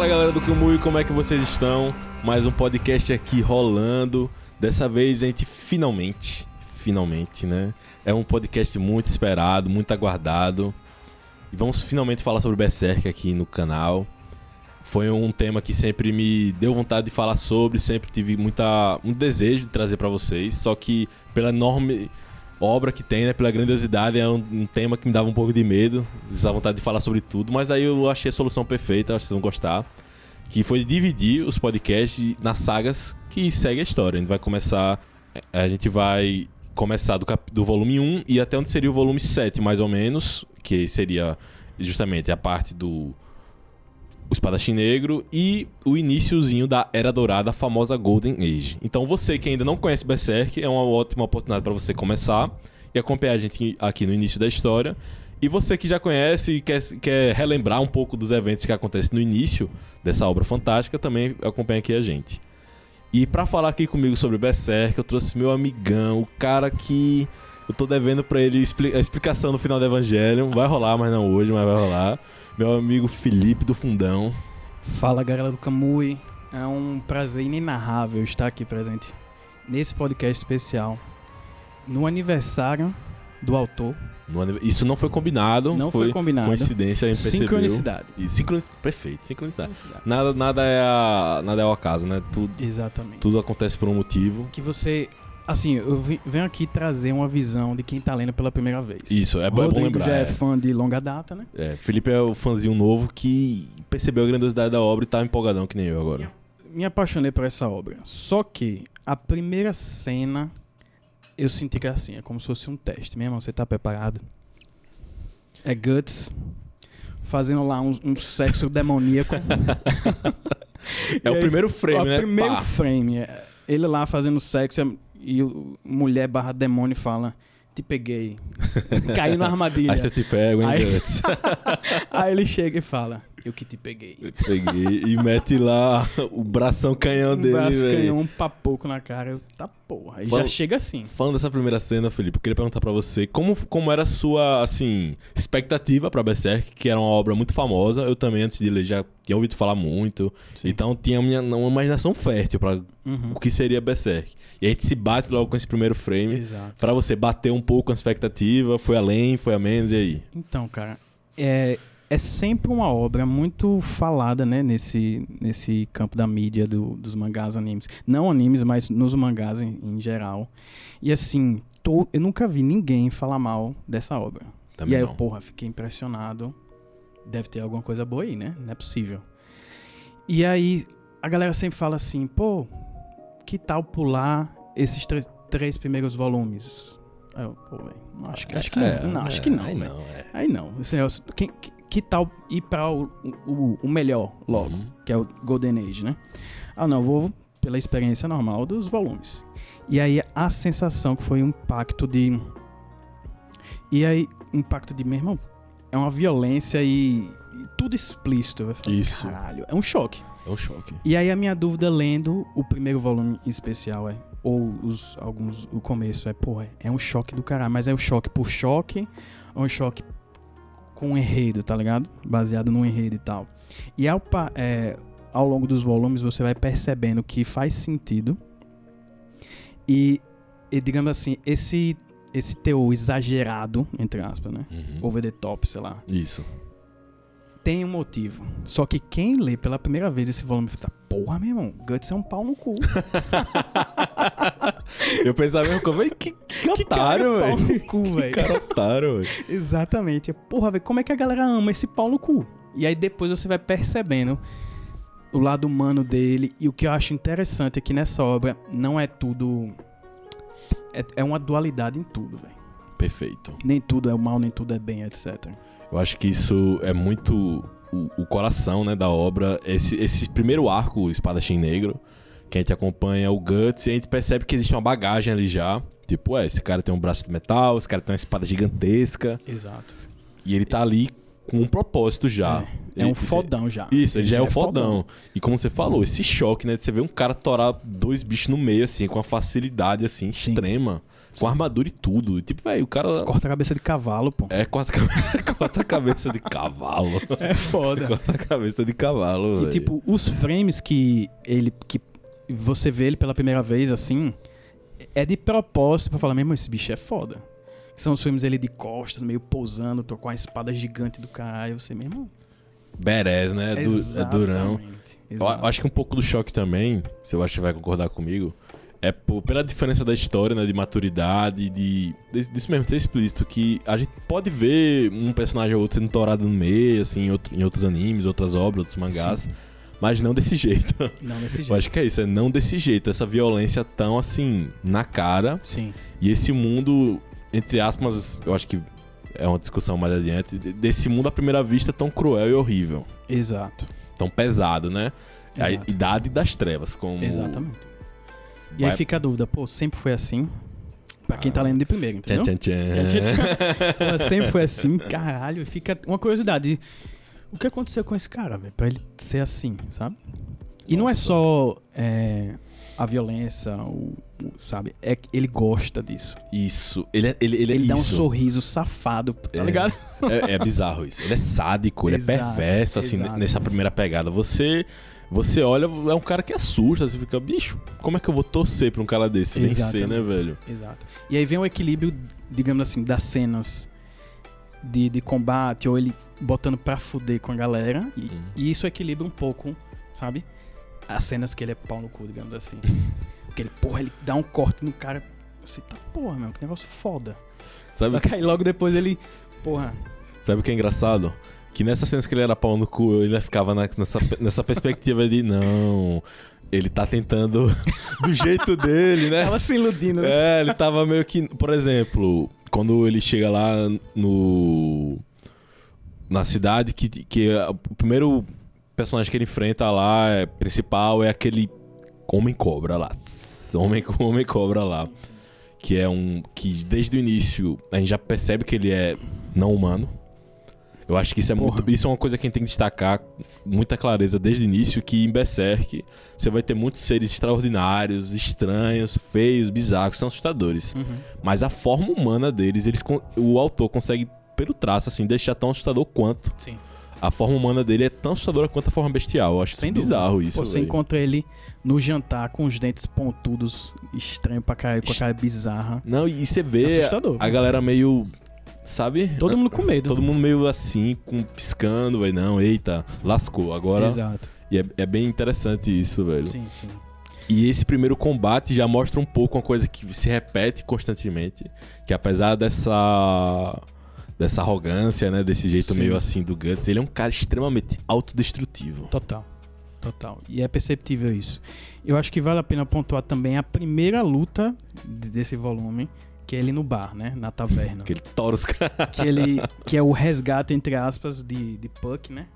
Fala galera do Kamui, como é que vocês estão? Mais um podcast aqui rolando. Dessa vez a gente finalmente, finalmente, né? É um podcast muito esperado, muito aguardado. E vamos finalmente falar sobre Berserk aqui no canal. Foi um tema que sempre me deu vontade de falar sobre, sempre tive muita, um desejo de trazer para vocês, só que pela enorme obra que tem, né, pela grandiosidade, é um, um, tema que me dava um pouco de medo, dessa vontade de falar sobre tudo, mas aí eu achei a solução perfeita, acho que vocês vão gostar, que foi dividir os podcasts nas sagas que segue a história. A gente vai começar, a gente vai começar do, cap, do volume 1 e até onde seria o volume 7, mais ou menos, que seria justamente a parte do o Espadachim Negro e o iníciozinho da Era Dourada, a famosa Golden Age. Então você que ainda não conhece Berserk, é uma ótima oportunidade para você começar e acompanhar a gente aqui no início da história. E você que já conhece e quer, quer relembrar um pouco dos eventos que acontecem no início dessa obra fantástica, também acompanha aqui a gente. E para falar aqui comigo sobre Berserk, eu trouxe meu amigão, o cara que eu tô devendo para ele a explicação no final do Evangelho. Vai rolar, mas não hoje, mas vai rolar meu amigo Felipe do Fundão. Fala galera do Camui, é um prazer inenarrável estar aqui presente nesse podcast especial no aniversário do autor. Isso não foi combinado. Não foi, foi combinado. Coincidência, a gente Sincronicidade. E sincron... Perfeito, sincronicidade. sincronicidade. Nada, nada, é a, nada é o acaso, né? Tudo, Exatamente. Tudo acontece por um motivo. Que você Assim, eu venho aqui trazer uma visão de quem tá lendo pela primeira vez. Isso, é, bom, é bom lembrar. já é. é fã de longa data, né? É, Felipe é o fãzinho novo que percebeu a grandiosidade da obra e tá empolgadão que nem eu agora. Me apaixonei por essa obra. Só que a primeira cena eu senti que é assim, é como se fosse um teste. Meu irmão, você tá preparado? É Guts fazendo lá um, um sexo demoníaco. é o primeiro frame, né? O primeiro Pá. frame. É ele lá fazendo sexo é e o mulher barra demônio fala: Te peguei. Caiu na armadilha. Aí você te hein, aí, aí ele chega e fala: Eu que te peguei. Eu te peguei. e mete lá o bração canhão um dele. Braço véio. canhão, um papoco na cara. Eu, tá porra. E já chega assim. Falando dessa primeira cena, Felipe, eu queria perguntar para você como, como era a sua, assim, expectativa pra Berserk, que era uma obra muito famosa. Eu também, antes de ler, já tinha ouvido falar muito. Sim. Então tinha uma, uma imaginação fértil para uhum. o que seria Berserk. E a gente se bate logo com esse primeiro frame. para você bater um pouco a expectativa. Foi além, foi a menos, e aí? Então, cara, é, é sempre uma obra muito falada, né, nesse, nesse campo da mídia do, dos mangás animes. Não animes, mas nos mangás em, em geral. E assim, tô, eu nunca vi ninguém falar mal dessa obra. Também e aí, não. eu, porra, fiquei impressionado. Deve ter alguma coisa boa aí, né? Não é possível. E aí, a galera sempre fala assim, pô, que tal pular esses três primeiros volumes? Eu, pô, véio, acho, que, acho que é, não, não é, acho que não, aí não, é. aí não. Assim, quem, que tal ir para o, o, o, melhor logo, uhum. que é o Golden Age, né? Ah, não, vou pela experiência normal dos volumes. E aí a sensação que foi um impacto de. E aí, impacto de, meu irmão, é uma violência e, e tudo explícito. Eu falei, Isso. Caralho, é um choque. É um choque. E aí a minha dúvida lendo o primeiro volume em especial é, ou os, alguns, o começo é, porra, é um choque do caralho, mas é um choque por choque, ou um choque com um enredo, tá ligado? Baseado no enredo e tal. E ao, é, ao longo dos volumes você vai percebendo que faz sentido. E, e digamos assim, esse esse teor exagerado, entre aspas, né? Uhum. Over the top, sei lá. Isso. Tem um motivo. Só que quem lê pela primeira vez esse volume fala, porra, meu irmão, Guts é um pau no cu. Eu pensava mesmo, como é que, que, que otário, velho. velho. cara otário, velho. Exatamente. Porra, velho, como é que a galera ama esse pau no cu? E aí depois você vai percebendo o lado humano dele. E o que eu acho interessante é que nessa obra não é tudo. É, é uma dualidade em tudo, velho. Perfeito. Nem tudo é mal, nem tudo é bem, etc. Eu acho que isso é muito o, o coração né, da obra. Esse, esse primeiro arco, Espadachim Negro, que a gente acompanha o Guts e a gente percebe que existe uma bagagem ali já. Tipo, é, esse cara tem um braço de metal, esse cara tem uma espada gigantesca. Exato. E ele tá ali com um propósito já. É, é um fodão já. Isso, ele, ele já, já é o é fodão. fodão. E como você falou, esse choque, né? De você ver um cara torar dois bichos no meio, assim, com uma facilidade, assim, Sim. extrema. Com armadura e tudo. Tipo, velho, o cara. Corta a cabeça de cavalo, pô. É, corta, corta a cabeça de cavalo. É foda. corta a cabeça de cavalo. E velho. tipo, os frames que ele. que você vê ele pela primeira vez assim. É de propósito pra falar, mesmo esse bicho é foda. São os filmes ele de costas, meio pousando, tô com a espada gigante do caralho. Você mesmo. Beres, né? É, du- é durão. Exatamente. Eu acho que um pouco do choque também, se eu acho que vai concordar comigo, é por- pela diferença da história, né? De maturidade, de, de- disso mesmo, ser explícito. Que a gente pode ver um personagem ou outro sendo torado no meio, assim, em, outro- em outros animes, outras obras, outros mangás. Sim. Mas não desse jeito. Não, desse jeito. Eu acho que é isso, é não desse jeito. Essa violência tão, assim, na cara. Sim. E esse mundo, entre aspas, eu acho que é uma discussão mais adiante, de- desse mundo à primeira vista tão cruel e horrível. Exato. Tão pesado, né? A Exato. idade das trevas, como. Exatamente. E Vai- aí fica a dúvida, pô, sempre foi assim? Pra quem tá Ah. lendo de primeiro, entendeu? Tchan, tchan, Tchan, tchan. tchan, tchan. Sempre foi assim, caralho. Fica uma curiosidade. O que aconteceu com esse cara, velho? Pra ele ser assim, sabe? E não é Nossa. só é, a violência, o, o- sabe? É que ele gosta disso. Isso. Ele, é- ele, ele, Ele, é dá um sorriso safado, tá É. ligado? É, é bizarro isso. Ele é sádico, ele Exato, é perverso, assim, exato. nessa primeira pegada. Você. Você olha, é um cara que assusta, você fica, bicho, como é que eu vou torcer pra um cara desse vencer, né, Exatamente. velho? Exato. E aí vem o equilíbrio, digamos assim, das cenas de, de combate, ou ele botando pra fuder com a galera. E, Uhum. e isso equilibra um pouco, sabe? As cenas que ele é pau no cu, digamos assim. Porque ele, porra, ele dá um corte no cara. Você tá, porra, meu, que negócio foda. Sabe, Só que aí logo depois ele, porra, sabe o que é engraçado? Que nessas cenas que ele era pau no cu, ainda ficava na- nessa, nessa perspectiva de, não, ele tá tentando do jeito dele, né? tava se iludindo, né? É, ele tava meio que. Por exemplo, quando ele chega lá no. Na cidade, que, que o primeiro personagem que ele enfrenta lá, é, principal, é aquele Homem Cobra lá. Homem, homem Cobra lá. Que é um. Que desde o início a gente já percebe que ele é não humano. Eu acho que isso é Porra. muito. Isso é uma coisa que a gente tem que destacar com muita clareza desde o início, que em Berserk você vai ter muitos seres extraordinários, estranhos, feios, bizarros, são assustadores. Uhum. Mas a forma humana deles, eles o autor consegue, pelo traço, assim, deixar tão assustador quanto. Sim. A forma humana dele é tão assustadora quanto a forma bestial. Eu acho Sem isso dúvida. bizarro isso. Pô, Você encontra ele no jantar com os dentes pontudos, estranho pra caralho, com a cara bizarra. Não, e você vê Assustador. a galera meio. Sabe? Todo mundo com medo. Todo mundo meio assim, com, piscando, velho. Não, eita, lascou. Agora. Exato. E é, é bem interessante isso, velho. Sim, sim. E esse primeiro combate já mostra um pouco uma coisa que se repete constantemente, que apesar dessa dessa arrogância, né, desse jeito Sim. meio assim do Guts, ele é um cara extremamente autodestrutivo. Total. Total. E é perceptível isso. Eu acho que vale a pena pontuar também a primeira luta de- desse volume, que é ele no bar, né? Na taverna. Que ele tora os caras. que ele que é o resgate entre aspas de, de Puck, né?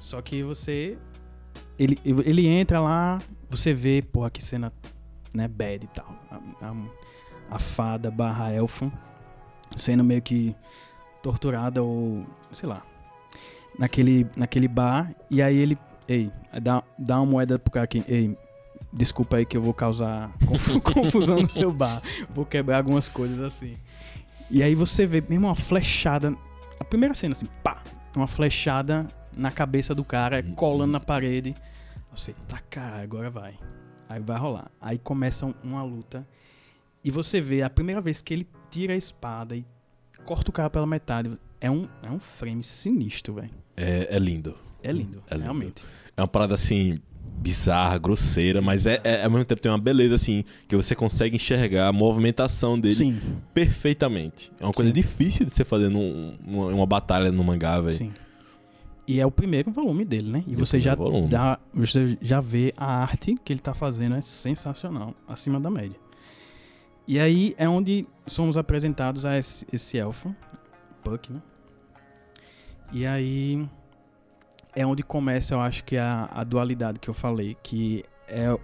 Só que você ele, ele entra lá, você vê, porra, que cena, né, bad e tal. A, a- a fada barra elfo sendo meio que torturada ou, sei lá, naquele, naquele bar. E aí ele, ei, dá, dá uma moeda pro cara aqui, ei, desculpa aí que eu vou causar confu- confusão no seu bar. Vou quebrar algumas coisas assim. E aí você vê mesmo uma flechada. A primeira cena, assim, pá! Uma flechada na cabeça do cara, colando na parede. Você, tá caralho, agora vai. Aí vai rolar. Aí começa um- uma luta. E você vê a primeira vez que ele tira a espada e corta o cara pela metade. É um, é um frame sinistro, velho. É, é lindo. É lindo, É lindo. realmente. É uma parada assim bizarra, grosseira, mas é, é- ao mesmo tempo tem uma beleza assim que você consegue enxergar a movimentação dele Sim, perfeitamente. É uma coisa Sim. difícil de você fazer num, numa, uma batalha no mangá, velho. sim. E é o primeiro volume dele, né? E É o você já volume. dá, você já vê a arte que ele tá fazendo é sensacional, acima da média. E aí é onde somos apresentados a esse, esse elfo, Puck, né? E aí é onde começa, eu acho que a, a dualidade que eu falei, que é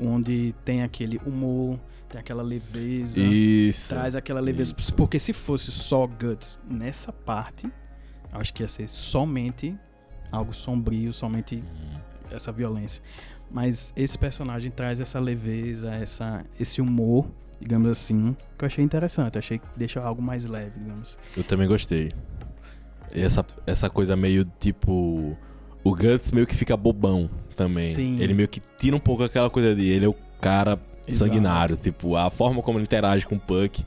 onde tem aquele humor, tem aquela leveza, Isso. traz aquela leveza. Porque se fosse só Guts nessa parte, eu acho que ia ser somente algo sombrio, somente essa violência. Mas esse personagem traz essa leveza, essa, esse humor digamos assim, que eu achei interessante. Achei que deixa algo mais leve, digamos. Eu também gostei. E essa, essa coisa meio tipo. O Guts meio que fica bobão também. Sim. Ele meio que tira um pouco aquela coisa de ele é o cara Exato. sanguinário. Tipo, a forma como ele interage com o Puck.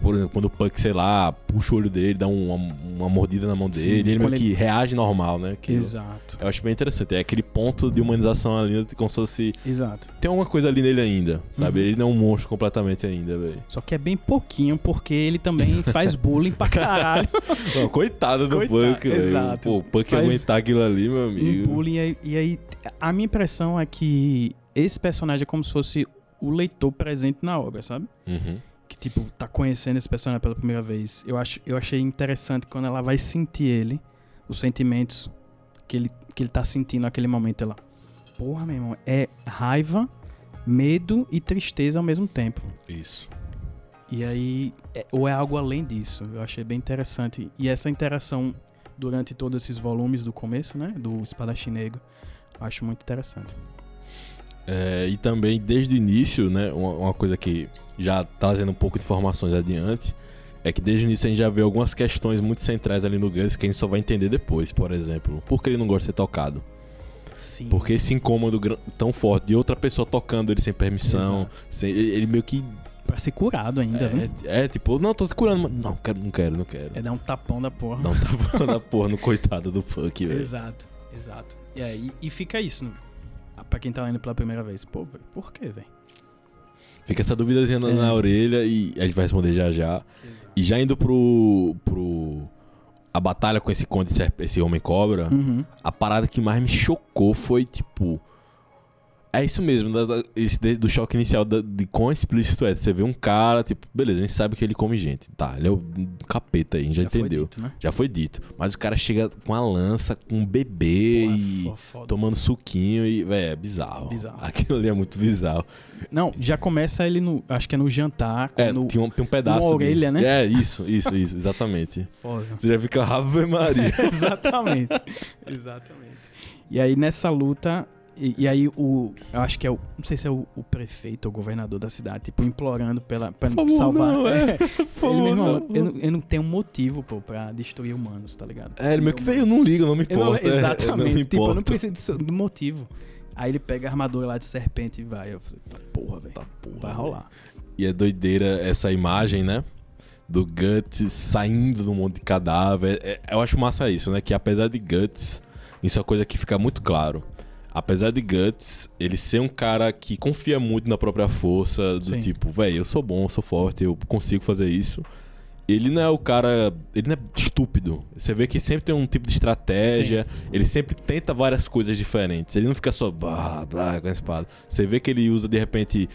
Por exemplo, quando o Puck, sei lá, puxa o olho dele, dá uma, uma mordida na mão Sim, dele, ele meio quando que reage normal, né? Que eu- Exato. Eu acho bem interessante. É aquele ponto de humanização ali, como se fosse. Exato. Tem alguma coisa ali nele ainda, sabe? Uhum. Ele não é um monstro completamente ainda, velho. Só que é bem pouquinho, porque ele também faz bullying pra caralho. Não, Coitado do Coitado, Puck, velho. exato. Pô, o Puck Faz aguentar aquilo ali, meu um amigo. bullying. E aí, e aí, a minha impressão é que esse personagem é como se fosse o leitor presente na obra, sabe? Uhum. Que, tipo, tá conhecendo esse personagem pela primeira vez. Eu, acho, eu achei interessante quando ela vai sentir ele, os sentimentos que ele, que ele tá sentindo naquele momento. Ela, porra, meu irmão, é raiva, medo e tristeza ao mesmo tempo. Isso. E aí, é- ou é algo além disso. Eu achei bem interessante. E essa interação durante todos esses volumes do começo, né? Do Espadachim Negro, acho muito interessante. É, e também, desde o início, né, uma, uma coisa que já trazendo um pouco de informações adiante, é que desde o início a gente já vê algumas questões muito centrais ali no Guns que a gente só vai entender depois, por exemplo. Por que ele não gosta de ser tocado? Sim. Por que esse incômodo tão forte de outra pessoa tocando ele sem permissão? Sem- ele meio que. Pra ser curado ainda? É, é, tipo, não, tô te curando, mas não, quero, não quero, não quero. É dar um tapão da porra. Não tá bom na porra no coitado do punk, velho. Exato, exato. E aí, e fica isso, né? Pra quem tá lendo pela primeira vez. Pô, velho, por quê, velho? Fica essa duvidazinha na, É. na orelha e a gente vai responder já já. E já indo pro. pro. A batalha com esse conde, esse homem cobra, Uhum. a parada que mais me chocou foi, tipo. É isso mesmo, da- da- esse de- do choque inicial da- de quão explícito é. Você vê um cara, tipo, beleza, a gente sabe que ele come gente. Tá, ele é o capeta aí, a gente já, foi entendeu. dito, né? Já foi dito. Mas o cara chega com a lança, com um bebê e fo- foda. tomando suquinho e, velho, é bizarro. Bizarro. Aquilo ali é muito bizarro. Não, já começa ele no. Acho que é no jantar. É, quando- tem um, tem um pedaço. uma orelha, de- né? É, isso, isso, isso, exatamente. Foda. Você já fica Ave Maria. Exatamente. Exatamente. E aí nessa luta. E, e aí o. Eu acho que é o. Não sei se é o, o prefeito ou o governador da cidade, tipo, implorando pela, pra Por salvar. não, é. É. Ele, meu irmão, não. eu, não, eu não tenho motivo, pô, pra destruir humanos, tá ligado? É, ele meio que veio, não liga, não me Eu não- importa. é, exatamente. não me tipo, eu não importa. preciso disso- do motivo. Aí ele pega a armadura lá de serpente e vai. Eu falei, tá porra, velho. Tá, porra, Vai rolar. E é doideira essa imagem, né? Do Guts saindo do monte de cadáver. É- eu acho massa isso, né? Que apesar de Guts, isso é uma coisa que fica muito claro. Apesar de Guts, ele ser um cara que confia muito na própria força, do Sim. tipo, velho, eu sou bom, eu sou forte, eu consigo fazer isso. Ele não é o cara. Ele não é estúpido. Você vê que sempre tem um tipo de estratégia. Ele sempre tenta várias coisas diferentes. Ele não fica só blá, blá, com a espada. Você vê que ele usa de repente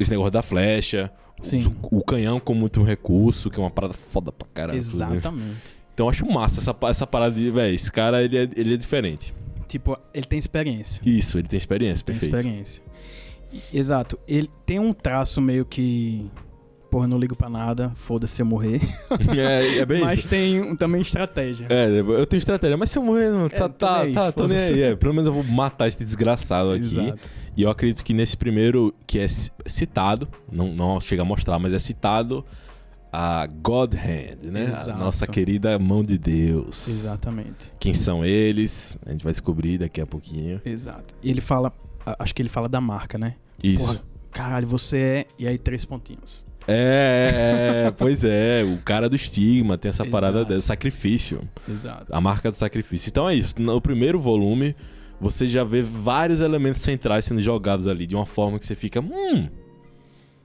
esse negócio da flecha, Sim. o, o canhão como muito um recurso, que é uma parada foda pra caralho. inclusive. Exatamente. Então eu acho massa essa, essa parada de, velho, esse cara ele é, ele é diferente. Tipo, ele tem experiência. Isso, ele tem experiência, Tem perfeito. experiência. E- Exato. Ele tem um traço meio que. Porra, não ligo pra nada, foda-se se eu morrer. é, é bem Mas isso. tem também estratégia. É, eu tenho estratégia, mas se eu morrer, não, tá, tô tá, nem aí, tá, tô nem aí. É, pelo menos eu vou matar esse desgraçado aqui. Exato. E eu acredito que nesse primeiro, que é ci- citado, não, não chega a mostrar, mas é citado a God Hand, né? A Exato. nossa querida mão de Deus. Exatamente. Quem são eles? A gente vai descobrir daqui a pouquinho. Exato. E ele fala. a- Acho que ele fala da marca, né? Isso. Porra, caralho, você é. E aí, três pontinhos. É, é, pois é, o cara do estigma tem essa parada do sacrifício, Exato. a marca do sacrifício. Então é isso, no primeiro volume você já vê vários elementos centrais sendo jogados ali de uma forma que você fica, hum,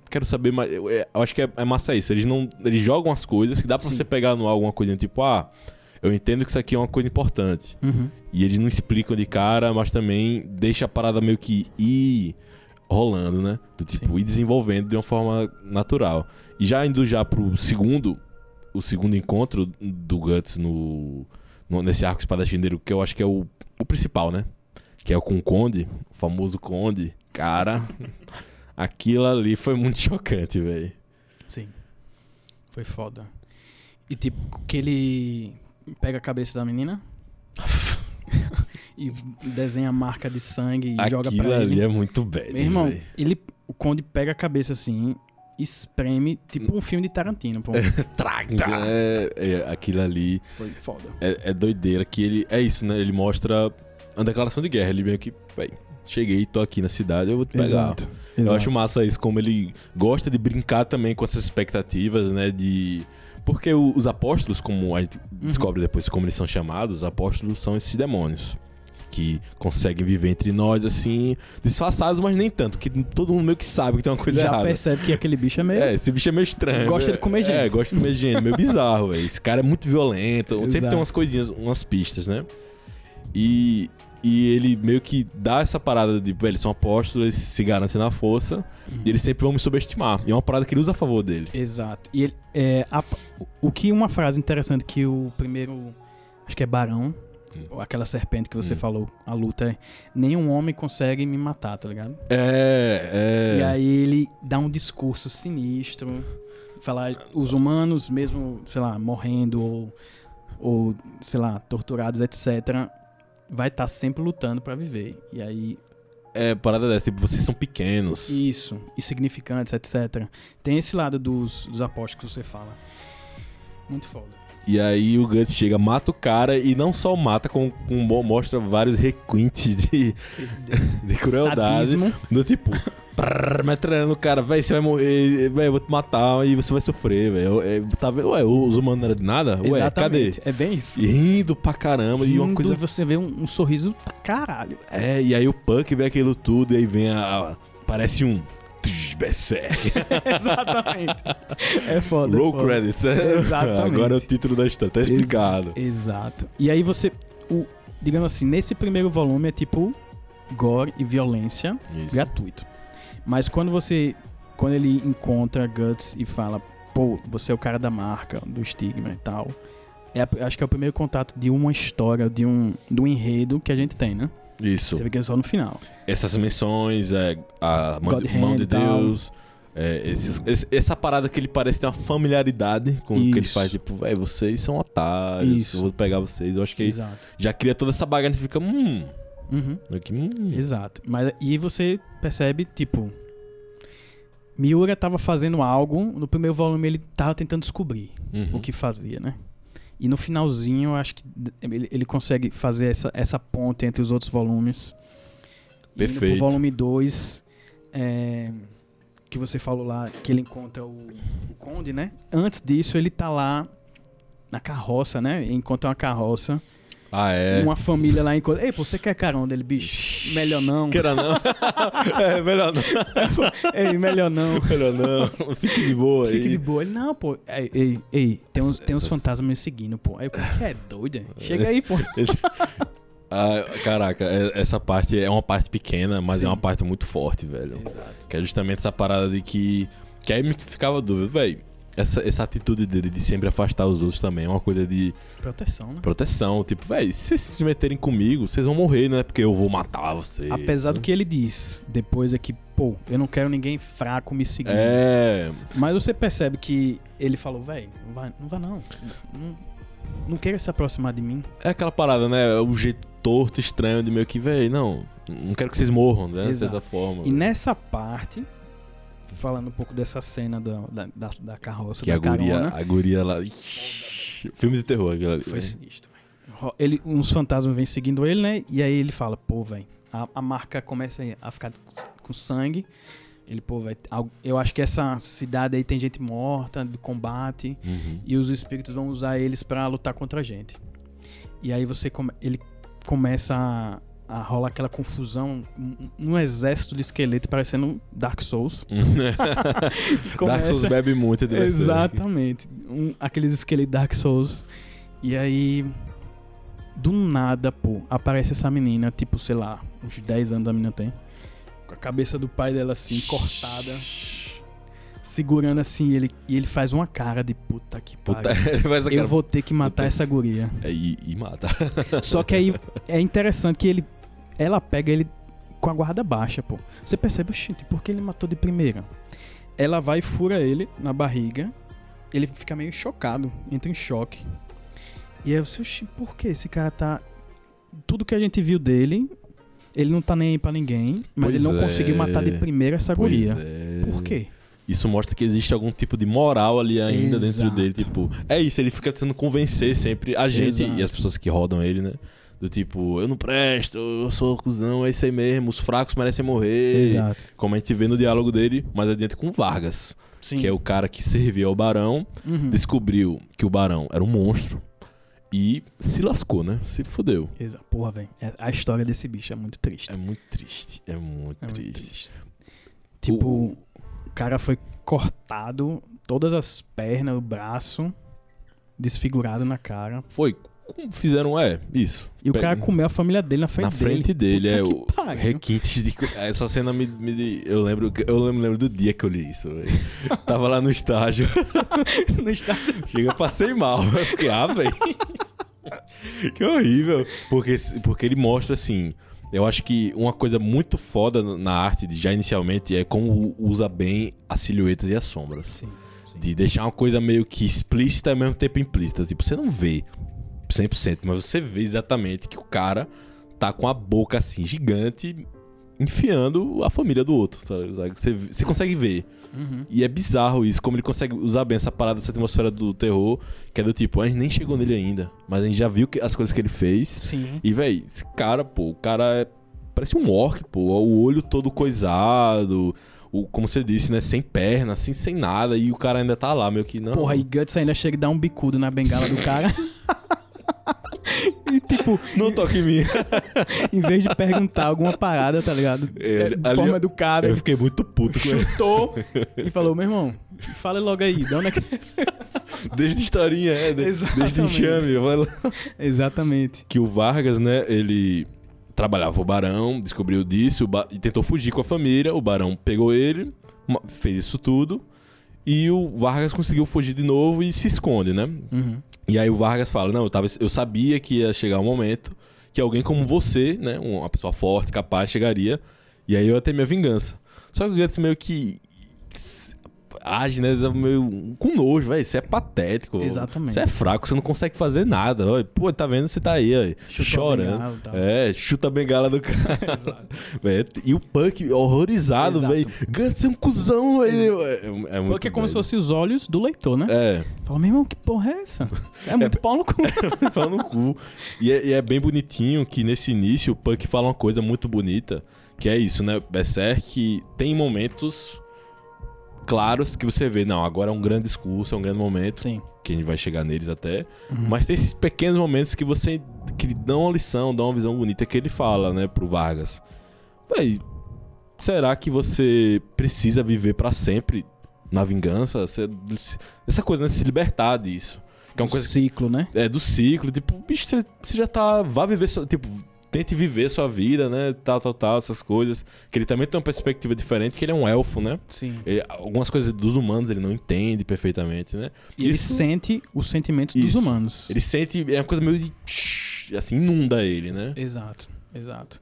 quero saber mais. Eu, eu acho que é, é massa isso, eles não, eles jogam as coisas que dá pra Sim. você pegar no alguma coisa tipo, ah, eu entendo que isso aqui é uma coisa importante. Uhum. E eles não explicam de cara, mas também deixa a parada meio que ir rolando, né? Do tipo, Sim. ir desenvolvendo de uma forma natural. E já indo já pro segundo, o segundo encontro do Guts no, no- nesse arco espadachindeiro, que eu acho que é o, o principal, né? Que é o com o Conde, o famoso Conde. Cara, aquilo ali foi muito chocante, velho. Sim. Foi foda. E tipo, que ele pega a cabeça da menina e desenha a marca de sangue e joga Aquilo pra ali ele. é muito bad, Meu irmão, ele, o Conde pega a cabeça assim, espreme, tipo um filme de Tarantino, pô. Traga! É, é, aquilo ali Foi foda. é, é doideira que ele. É isso, né? Ele mostra uma declaração de guerra. Ele meio que, véi, cheguei, tô aqui na cidade, eu vou te pegar. Exato. Eu exato. acho massa isso, como ele gosta de brincar também com essas expectativas, né? De. Porque os apóstolos, como a gente descobre depois como eles são chamados, os apóstolos são esses demônios. Que conseguem viver entre nós, assim, disfarçados, mas nem tanto, que todo mundo meio que sabe que tem uma coisa Já errada. percebe que aquele bicho é meio. É, esse bicho é meio estranho. Gosta de comer gente. É, gosta de comer gente, meio bizarro, velho. Esse cara é muito violento, sempre Exato. tem umas coisinhas, umas pistas, né? E, e ele meio que dá essa parada de, velho, eles são apóstolos, eles se garantem na força, e eles sempre vão me subestimar. E é uma parada que ele usa a favor dele. Exato. E ele, é, a- o que uma frase interessante que o primeiro, acho que é Barão, Hum. ou aquela serpente que você Hum. falou, a luta é nenhum homem consegue me matar, tá ligado? É, é. E aí ele dá um discurso sinistro, falar os humanos mesmo, sei lá, morrendo ou, ou sei lá, torturados, etc, vai estar sempre lutando pra viver. E aí É, parada dessa, tipo, vocês são pequenos. Isso, insignificantes, etc. Tem esse lado dos, dos apóstolos que você fala. Muito foda. E aí o Guts chega, mata o cara e não só mata, como, como mostra vários requintes de, de crueldade. Sadismo. Do tipo, prrr, metralhando o cara, véi, você vai morrer, véi, eu vou te matar e você vai sofrer, velho. É, tá vendo? Ué, os humanos não eram de nada? Ué, cadê? Exatamente. É bem isso. E rindo pra caramba, e uma Rindo, coisa. você vê um, um sorriso pra caralho. É, e aí o Punk vê aquilo tudo, e aí vem a. a- parece um. Berserk. Exatamente. É foda. Roll é foda. credits. é. Exatamente. Agora é o título da história, tá explicado. Exato. E aí você, o, digamos assim, nesse primeiro volume é tipo gore e violência Isso. gratuito. Mas quando você, quando ele encontra Guts e fala, pô, você é o cara da marca, do estigma e tal, é, acho que é o primeiro contato de uma história, de um, de um enredo que a gente tem, né? Isso. Você vê que é só no final. Essas menções, é, a mão, de, mão de. Deus. é, esses- esse- essa parada que ele parece ter uma familiaridade com o que ele Isso. faz, tipo, véi, vocês são otários, Isso. eu vou pegar vocês. Eu acho que Exato. já cria toda essa bagagem e fica, hum, Uhum. que, hum. Exato. Mas, e você percebe, tipo. Miura tava fazendo algo, no primeiro volume ele tava tentando descobrir Uhum. o que fazia, né? E no finalzinho eu acho que ele, ele consegue fazer essa, essa ponte entre os outros volumes. E indo Perfeito. pro volume 2, é, que você falou lá, que ele encontra o, o Conde, né? Antes disso, ele tá lá na carroça, né? Encontra uma carroça. Ah, é. Uma família lá encontra. Ei, pô, você quer carona dele, bicho? Melhor não. Queira não. é, melhor não. Ei, melhor não. Melhor não. Fique de boa aí. Fique de boa. Ele, não, pô. Ei, ei, ei, tem uns, tem uns fantasmas me seguindo, pô. Aí cara que é doido? Chega aí, pô. Ah, caraca, é- essa parte é uma parte pequena, mas Sim. é uma parte muito forte, velho. Exato. Que é justamente essa parada de que. Que aí me ficava a dúvida, velho. Essa, essa atitude dele de sempre afastar os outros também é uma coisa de Proteção, né? proteção. Tipo, velho, se vocês se meterem comigo, vocês vão morrer, não é porque eu vou matar vocês. Apesar do né? que ele diz depois é que, pô, eu não quero ninguém fraco me seguindo. É. Mas você percebe que ele falou, velho, não vai, não vai não. não. Não queira se aproximar de mim. É aquela parada, né? O jeito torto, estranho de meio que, velho, não. Não quero que vocês morram, né? De Exato. certa forma. E nessa parte, falando um pouco dessa cena da, da, da, carroça, que da a guria, carona, a guria lá. Ixi, filme de terror aquilo ali. foi sinistro. Ele, uns fantasmas vêm seguindo ele, né? E aí ele fala, pô, velho, a, a marca começa a ficar com sangue. Ele, pô, al- eu acho que essa cidade aí tem gente morta do combate. Uhum. e os espíritos vão usar eles pra lutar contra a gente. E aí você come- ele começa a, a rolar aquela confusão um, exército de esqueleto parecendo Dark Souls. Dark Souls bebe muito desse. Exatamente. Um, aqueles esqueletos Dark Souls. E aí do nada, pô, aparece essa menina, tipo, sei lá, uns 10 anos a menina tem. Com a cabeça do pai dela assim, cortada. Segurando assim, ele, e ele faz uma cara de puta que pariu. Eu aquela... vou ter que matar essa guria. É, e, e mata. Só que aí é interessante que ele. Ela pega ele com a guarda baixa, pô. Você percebe, gente, por que ele matou de primeira? Ela vai e fura ele na barriga. Ele fica meio chocado, entra em choque. E aí você, "Oxi, por que esse cara tá. Tudo que a gente viu dele, ele não tá nem aí pra ninguém, mas Pois ele não é. conseguiu matar de primeira essa Pois guria. é. Por quê? isso mostra que existe algum tipo de moral ali ainda dentro Exato. dele. Tipo, é isso, ele fica tentando convencer sempre a gente Exato. e as pessoas que rodam ele, né? Do tipo, eu não presto, eu sou cuzão, é isso aí mesmo, os fracos merecem morrer. Exato. Como a gente vê no diálogo dele, mais adiante com Vargas, Sim. que é o cara que servia ao Barão, Uhum. descobriu que o Barão era um monstro e se lascou, né? Se fudeu. Exa- Porra, velho. é- A história desse bicho é muito triste. É muito triste, é muito É muito triste. triste. Tipo, O- o cara foi cortado, todas as pernas, o braço, desfigurado na cara. Foi, fizeram, é, isso. E o cara comeu a família dele na frente na frente dele, Puta é que o pariu. requintes de essa cena me, me- eu lembro eu lembro, lembro do dia que eu li isso velho. tava lá no estágio no estágio. chega passei mal eu fiquei ah velho que horrível porque porque ele mostra assim eu acho que uma coisa muito foda na arte de- já inicialmente é como usa bem as silhuetas e as sombras Sim. de deixar uma coisa meio que explícita e ao mesmo tempo implícita. Tipo, você não vê 100%, mas você vê exatamente que o cara tá com a boca assim gigante enfiando a família do outro, sabe? Você, você consegue ver. Uhum. E é bizarro isso, como ele consegue usar bem essa parada, essa atmosfera do terror, que é do tipo, a gente nem chegou nele ainda, mas a gente já viu que- as coisas que ele fez. Sim. E, véi, esse cara, pô, o cara é, parece um orc, pô. O olho todo coisado. O, como você disse, né? Sem perna, assim, sem nada. E o cara ainda tá lá, meio que não. Porra, e Guts ainda chega e dá um bicudo na bengala do cara. e tipo, Não toque em mim. em vez de perguntar alguma parada, tá ligado? É, É, de forma do cara, Eu fiquei muito puto com ele. chutou e falou, meu irmão, fala logo aí, de onde é que... Desde historinha, é. de- Desde enxame. vai lá. Exatamente. Que o Vargas, né? Ele trabalhava o Barão, descobriu disso o ba- e tentou fugir com a família. O Barão pegou ele, fez isso tudo. E o Vargas conseguiu fugir de novo e se esconde, né? Uhum. E aí o Vargas fala: Não, eu, tava, eu sabia que ia chegar um momento que alguém como você, né? Uma pessoa forte, capaz, chegaria. E aí eu ia ter minha vingança. Só que o Guts meio que. Age, né? Meio com nojo, velho. Você é patético. Exatamente. Você é fraco, você não consegue fazer nada. Ó. Pô, tá vendo? Você tá aí, ó, Chutou a chorando. bengala tal. É, chuta a bengala do cara. Exato. Véi, e o Punk horrorizado, velho. Guts é um cuzão, velho. É, é muito Porque é como se fossem os olhos do leitor, né? É. Fala, meu irmão, que porra é essa? É muito pau no cu. Fala no cu. E é, e é bem bonitinho que nesse início o Punk fala uma coisa muito bonita, que é isso, né? Berserk tem momentos claros que você vê, não, agora é um grande discurso, é um grande momento, Sim. que a gente vai chegar neles até. Uhum. Mas tem esses pequenos momentos que você que lhe dão uma lição, dão uma visão bonita que ele fala, né, pro Vargas. Véi, será que você precisa viver pra sempre na vingança? Você- essa coisa, né, se libertar disso. Que é uma O coisa ciclo, né? é, do ciclo, tipo, bicho, você, você já tá. Vá viver. Tipo, tente viver sua vida, né? Tal, tal, tal, essas coisas. Que ele também tem uma perspectiva diferente, que ele é um elfo, né? Sim. Ele- algumas coisas dos humanos ele não entende perfeitamente, né? E ele Isso- sente os sentimentos dos Isso. humanos. Ele sente. É uma coisa meio de. Assim, inunda ele, né? Exato, exato.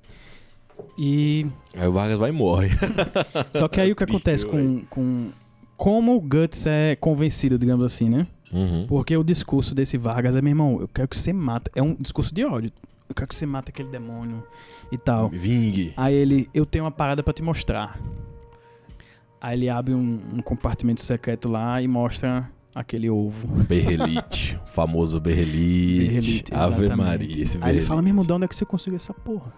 E. Aí o Vargas vai e morre. Só que aí o que Triste, acontece com, com. Como o Guts é convencido, digamos assim, né? Uhum. Porque o discurso desse Vargas é, meu irmão, eu quero que você mata. É um discurso de ódio. Eu quero que você mata aquele demônio e tal. Vingue. Aí ele, eu tenho uma parada pra te mostrar. Aí ele abre um, um compartimento secreto lá e mostra aquele ovo. Berrelite. o famoso Berrelite. Berrelite, Ave. Maria, esse Aí ele Berrelite. fala, meu irmão, de onde é que você conseguiu essa porra?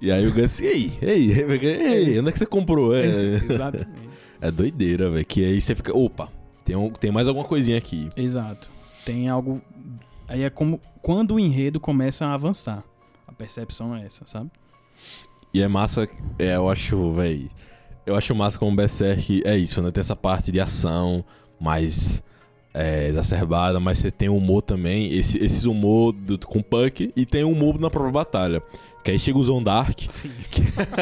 E aí o Guts, ei, ei, ei, ei, onde é que você comprou? É, Exatamente. é doideira, velho. Que aí você fica, opa, tem, um- tem mais alguma coisinha aqui. Exato. Tem algo. Aí é como quando o enredo começa a avançar. A percepção é essa, sabe? E é massa, é, eu acho, velho. Eu acho massa como Berserk é isso, né? Tem essa parte de ação mais é, exacerbada, mas você tem humor também, esse, esses humor do, com punk e tem humor na própria batalha. Que aí chega o Zondark, Sim.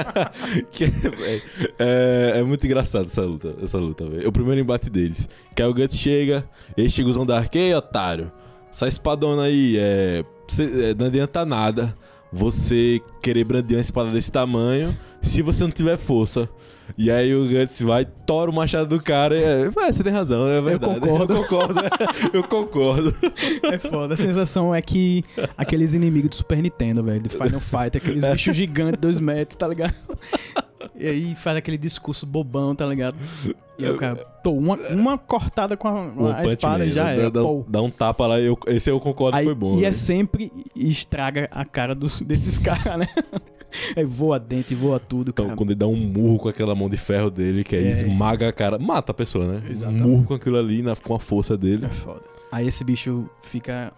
que é, véi, é, é muito engraçado essa luta, essa luta, velho. É o primeiro embate deles. Que aí o Guts chega, e aí chega o Zondark, ei, otário, essa espadona aí, é, você- é, não adianta nada você querer brandir uma espada desse tamanho se você não tiver força. E aí o Guts vai, tora o machado do cara e é, "É, você tem razão, é verdade. concordo. Eu concordo, eu concordo. É foda. A sensação é que aqueles inimigos do Super Nintendo, velho, do Final Fight, aqueles bichos gigantes, dois metros, tá ligado? E aí faz aquele discurso bobão, tá ligado? E aí o cara, pô, uma, uma cortada com a, a espada Man, já dá, é. dá- pô. dá um tapa lá, eu, esse eu concordo Aí, foi bom. e é velho. sempre estraga a cara dos, desses caras, né? Aí voa dente, voa tudo, Então, cara. quando ele dá um murro com aquela mão de ferro dele, que aí É. esmaga a cara, mata a pessoa, né? Exatamente. Um murro com aquilo ali, na- com a força dele. É foda. Aí esse bicho fica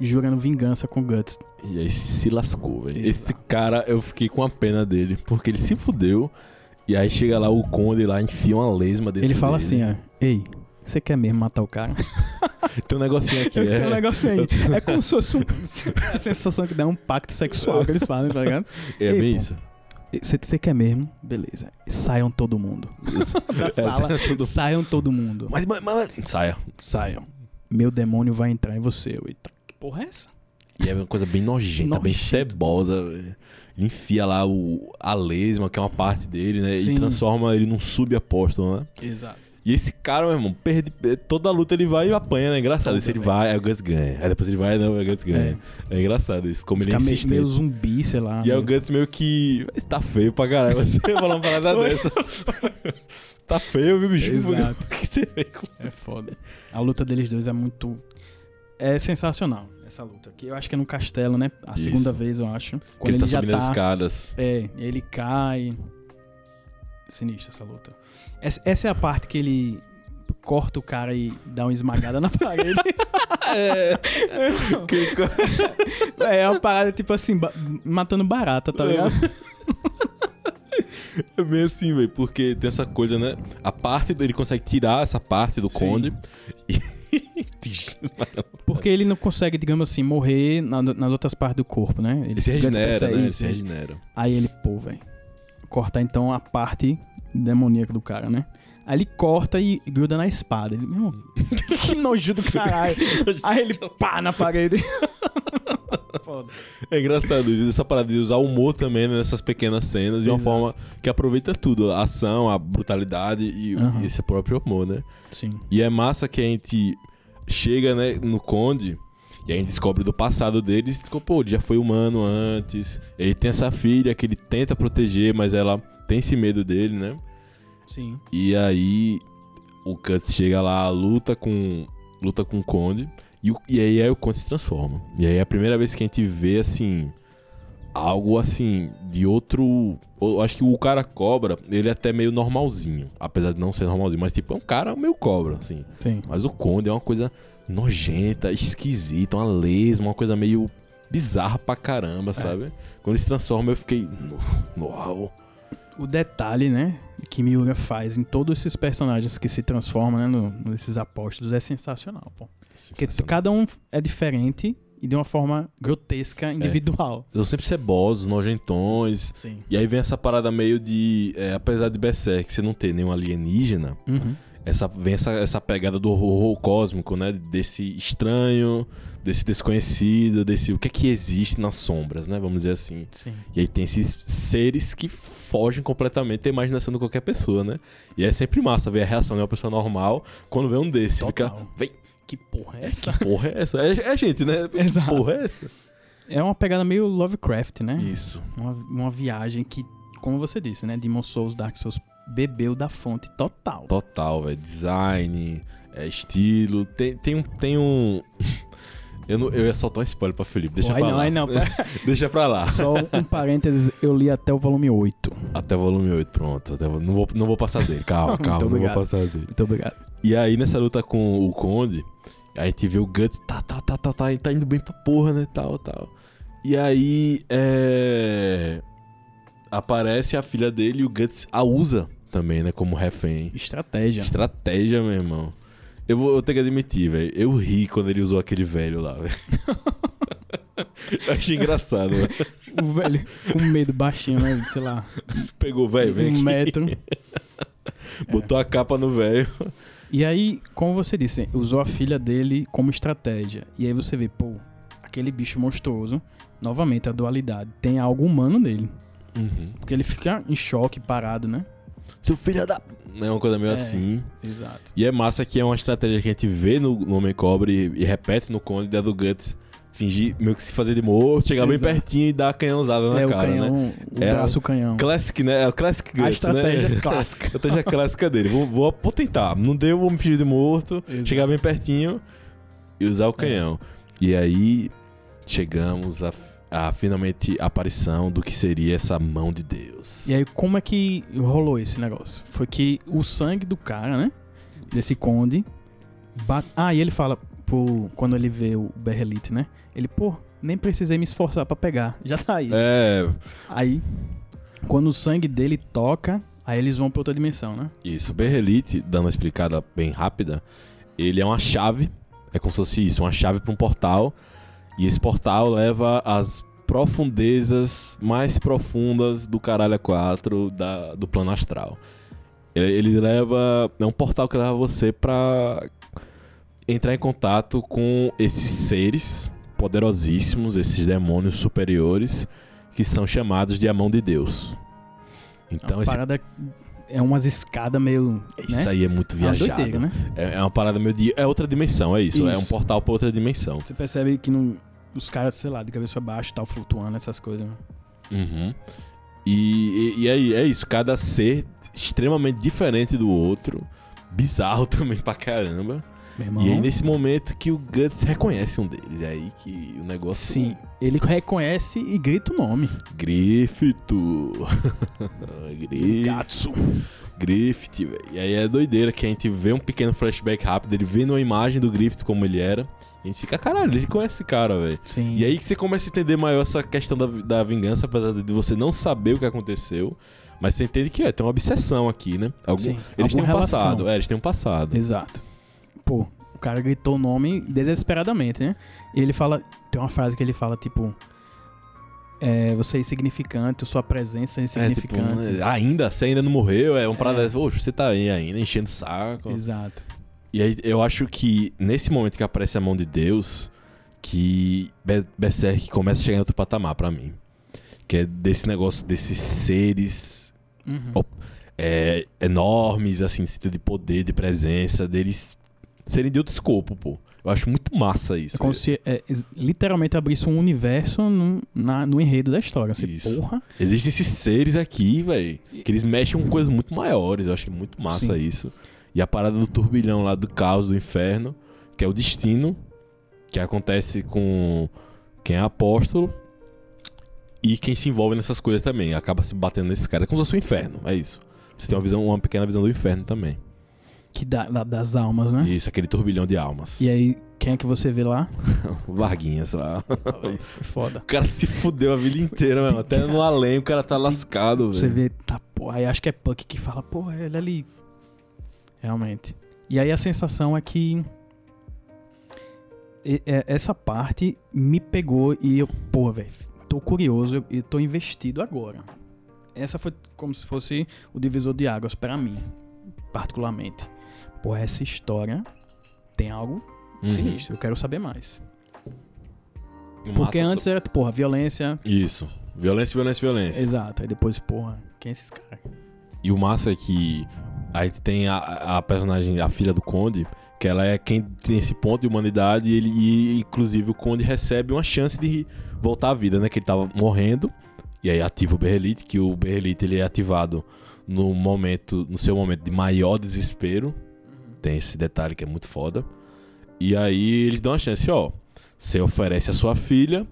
jurando vingança com o Guts. E aí se lascou, velho. Esse cara, eu fiquei com a pena dele, porque ele se fudeu. E aí chega lá o Conde lá, enfia uma lesma dentro Ele fala dele. assim, ó, ei, você quer mesmo matar o cara? Tem um negocinho aqui, é. Tem um negócio aí. É como se fosse um, a sensação que dá um pacto sexual que eles fazem, tá ligado? É Ei, bem pô. isso. Você quer mesmo? Beleza. Saiam todo mundo. Da Essa sala. é tudo- Saiam todo mundo. Mas, mas, mas- Saia. Saiam. Meu demônio vai entrar em você. Eu, porra é essa? E é uma coisa bem nojenta, bem cebosa. Ele enfia lá o, a lesma, que é uma parte dele, né? Sim. E transforma ele num subapóstolo, né? Exato. E esse cara, meu irmão, perde, toda a luta ele vai e apanha, né? Engraçado. Isso ele vai, aí o Guts ganha. Aí depois ele vai, não, aí o Guts ganha. É, engraçado isso, como ele é Fica meio, zumbi, sei lá. E aí o meio- Guts meio que. Tá feio pra caralho. Você falar uma parada dessa. tá feio, viu, bicho? Exato. Que você vê com- É foda. A luta deles dois é muito. É sensacional, essa luta. Que eu acho que é no castelo, né? A Isso. segunda vez, eu acho. Que Quando ele ele, tá já subindo as tá. escadas. É, ele cai. Sinistro essa luta. Essa, essa é a parte que ele corta o cara e dá uma esmagada na parede. É. Que co- é uma parada tipo assim, ba- matando barata, tá ligado? É bem assim, velho, porque tem essa coisa, né? A parte dele consegue tirar essa parte do Sim. conde e. Porque ele não consegue, digamos assim, morrer na- nas outras partes do corpo, né? Ele Ele se regenera, né? isso, se regenera. Aí ele, pô, velho. Cortar então a parte demoníaca do cara, né? Aí ele corta e gruda na espada. Ele, meu, que nojo do caralho. Aí ele pá na parede. Foda. É engraçado essa parada de usar o humor também né, nessas pequenas cenas de uma Exato. forma que aproveita tudo, a ação, a brutalidade e, Aham. e esse próprio humor, né? Sim. E é massa que a gente chega, né, no Conde e a gente descobre do passado deles, e, pô, ele já foi humano antes, ele tem essa filha que ele tenta proteger, mas ela tem esse medo dele, né? Sim. E aí o Guts chega lá, luta com luta com o Conde e, e aí, aí o Conde se transforma. E aí é a primeira vez que a gente vê assim algo assim de outro, eu acho que o cara cobra, ele é até meio normalzinho, apesar de não ser normalzinho, mas tipo é um cara meio cobra assim. Sim. Mas o Conde é uma coisa nojenta, esquisita, uma lesma, uma coisa meio bizarra pra caramba, sabe? Quando ele se transforma eu fiquei "No- uau. O detalhe, né, que Miura faz em todos esses personagens que se transformam, né, no- nesses apóstolos é sensacional, pô. Porque tu- cada um é diferente e de uma forma grotesca, individual. Eles são sempre cebosos, nojentões. Sim. E aí vem essa parada meio de. é, apesar de Berserk você não ter nenhum alienígena, Uhum. essa, vem essa, essa pegada do horror cósmico, né? Desse estranho, desse desconhecido, desse. O que é que existe nas sombras, né? Vamos dizer assim. Sim. E aí tem esses seres que fogem completamente da imaginação de qualquer pessoa, né? E é sempre massa ver a reação de uma pessoa normal quando vê um desse. Total. Fica. Vem, Que porra é essa? que porra é essa? É, é a gente, né? Que Exato. porra é essa? É uma pegada meio Lovecraft, né? Isso. Uma, uma viagem que, como você disse, né? Demon Souls, Dark Souls bebeu da fonte total. Total, velho. Design, é, estilo. Tem, tem um. Tem um... eu, não, eu ia soltar um spoiler pra Felipe. Deixa Pô, pra não, lá. não. pera- Deixa pra lá. Só um parênteses, eu li até o volume 8. Até o volume 8, pronto. Até não, vou, não vou passar dele. Calma, calma, não vou obrigado. passar dele. Muito obrigado. E aí, nessa luta com o Conde, a gente vê o Guts, tá, tá, tá, tá, tá, tá indo bem pra porra, né? Tal, tal. E aí, é. Aparece a filha dele e o Guts a usa também, né? Como refém. Estratégia. Estratégia, meu irmão. Eu vou eu tenho que admitir, velho. Eu ri quando ele usou aquele velho lá, velho. Achei engraçado, velho. O velho com medo baixinho, né? Sei lá, Pegou, velho, vem um aqui. metro. Botou a capa no velho. E aí, como você disse, usou a filha dele como estratégia. E aí você vê, pô, aquele bicho monstruoso, novamente a dualidade, tem algo humano nele. Uhum. Porque ele fica em choque, parado, né? Seu filho da. É uma coisa meio É. assim. Exato. E é massa que é uma estratégia que a gente vê no, no Homem Cobre e, e repete no Conde, da do Guts fingir, meio que se fazer de morto, chegar bem Exato. pertinho e dar a canhãozada na é o cara, né? canhão, o É braço canhão. Classic, né? É o Classic Guts, A estratégia né? clássica. A estratégia clássica dele. Vou, vou, vou tentar. Não deu, vou me fingir de morto, Exato. chegar bem pertinho e usar o canhão. E aí chegamos a, a finalmente a aparição do que seria essa mão de Deus. E aí, como é que rolou esse negócio? Foi que o sangue do cara, né? Desse conde. Ah, e ele fala, pro... quando ele vê o Berrelite, né? Ele, pô, nem precisei me esforçar pra pegar. Já tá aí. É, Aí, quando o sangue dele toca, aí eles vão pra outra dimensão, né? isso. O Berrelite, dando uma explicada bem rápida, ele é uma chave, é como se fosse isso, uma chave para um portal. E esse portal leva às profundezas mais profundas do caralho 4 da, do plano astral. Ele, ele leva. É um portal que leva você pra entrar em contato com esses seres poderosíssimos, esses demônios superiores, que são chamados de a mão de Deus. Então, a esse, parada é umas escadas meio. isso né? aí é muito É viajado. doideira, né? É, é uma parada meio de. É outra dimensão, é isso. É um Isso. portal pra outra dimensão. Você percebe que não, os caras, sei lá, de cabeça pra baixo, tal, flutuando, essas coisas. Né? Uhum. E, e, e aí, é isso. Cada ser extremamente diferente do outro. Bizarro também pra caramba. E aí, nesse momento que o Guts reconhece um deles. É aí que o negócio. Sim, ele reconhece e grita o nome. Grifito. Grifito. Gatsu. Griffith, velho. E aí é doideira que a gente vê um pequeno flashback rápido, ele vendo uma imagem do Griffith como ele era. E a gente fica, caralho, ele conhece esse cara, velho. Sim. E aí que você começa a entender maior essa questão da, da vingança, apesar de você não saber o que aconteceu. Mas você entende que é, tem uma obsessão aqui, né? Algum, Sim, eles têm um relação. passado, é, eles têm um passado. Exato. Pô, o cara gritou o nome desesperadamente, né? E ele fala. Tem uma frase que ele fala, tipo. É, você é insignificante, sua presença é É, tipo, insignificante. né, ainda, você ainda não morreu, é um parada É. dessa, "Poxa, você tá aí ainda, enchendo o saco. Exato. E aí eu acho que nesse momento que aparece a mão de Deus, que Be- Berserk começa a chegar em outro patamar pra mim. Que é desse negócio desses seres Uhum. É, enormes, assim, sentido de poder, de presença, deles serem de outro escopo, pô. Eu acho muito massa isso. É como se é, literalmente abrisse um universo no, na- no enredo da história. Assim, Isso. porra. Existem esses seres aqui, velho, que eles mexem com coisas muito maiores. Eu acho muito massa Sim. isso. E a parada do turbilhão lá do caos, do inferno, que é o destino, que acontece com quem é apóstolo e quem se envolve nessas coisas também. Acaba se batendo nesses caras. É como se fosse o inferno, é isso. Você tem uma visão, uma pequena visão do inferno também. Que dá, lá das almas, né? Isso, aquele turbilhão de almas. E aí, quem é que você vê lá? Varguinhas lá. Foi foda. O cara se fudeu a vida inteira, mesmo. Até no além o cara tá lascado, Você velho. vê, tá, porra, aí acho que é Puck que fala, porra, ele ali. Realmente. E aí a sensação é que é- essa parte me pegou e eu, porra, velho, tô curioso e tô investido agora. Essa foi como se fosse o divisor de águas pra mim, particularmente. Porra, essa história tem algo Uhum. sinistro, eu quero saber mais. O Porque massa- antes era, porra, violência. Isso. Violência, violência, violência. Exato. Aí depois, porra, quem é esses caras? E o massa é que aí tem a, a personagem, a filha do Conde, que ela é quem tem esse ponto de humanidade e, ele, e inclusive o Conde recebe uma chance de voltar à vida, né? Que ele tava morrendo e aí ativa o Berrelite, que o Berrelite ele é ativado no momento, no seu momento de maior desespero. Tem esse detalhe que é muito foda. E aí eles dão a chance, ó, você oferece a sua filha,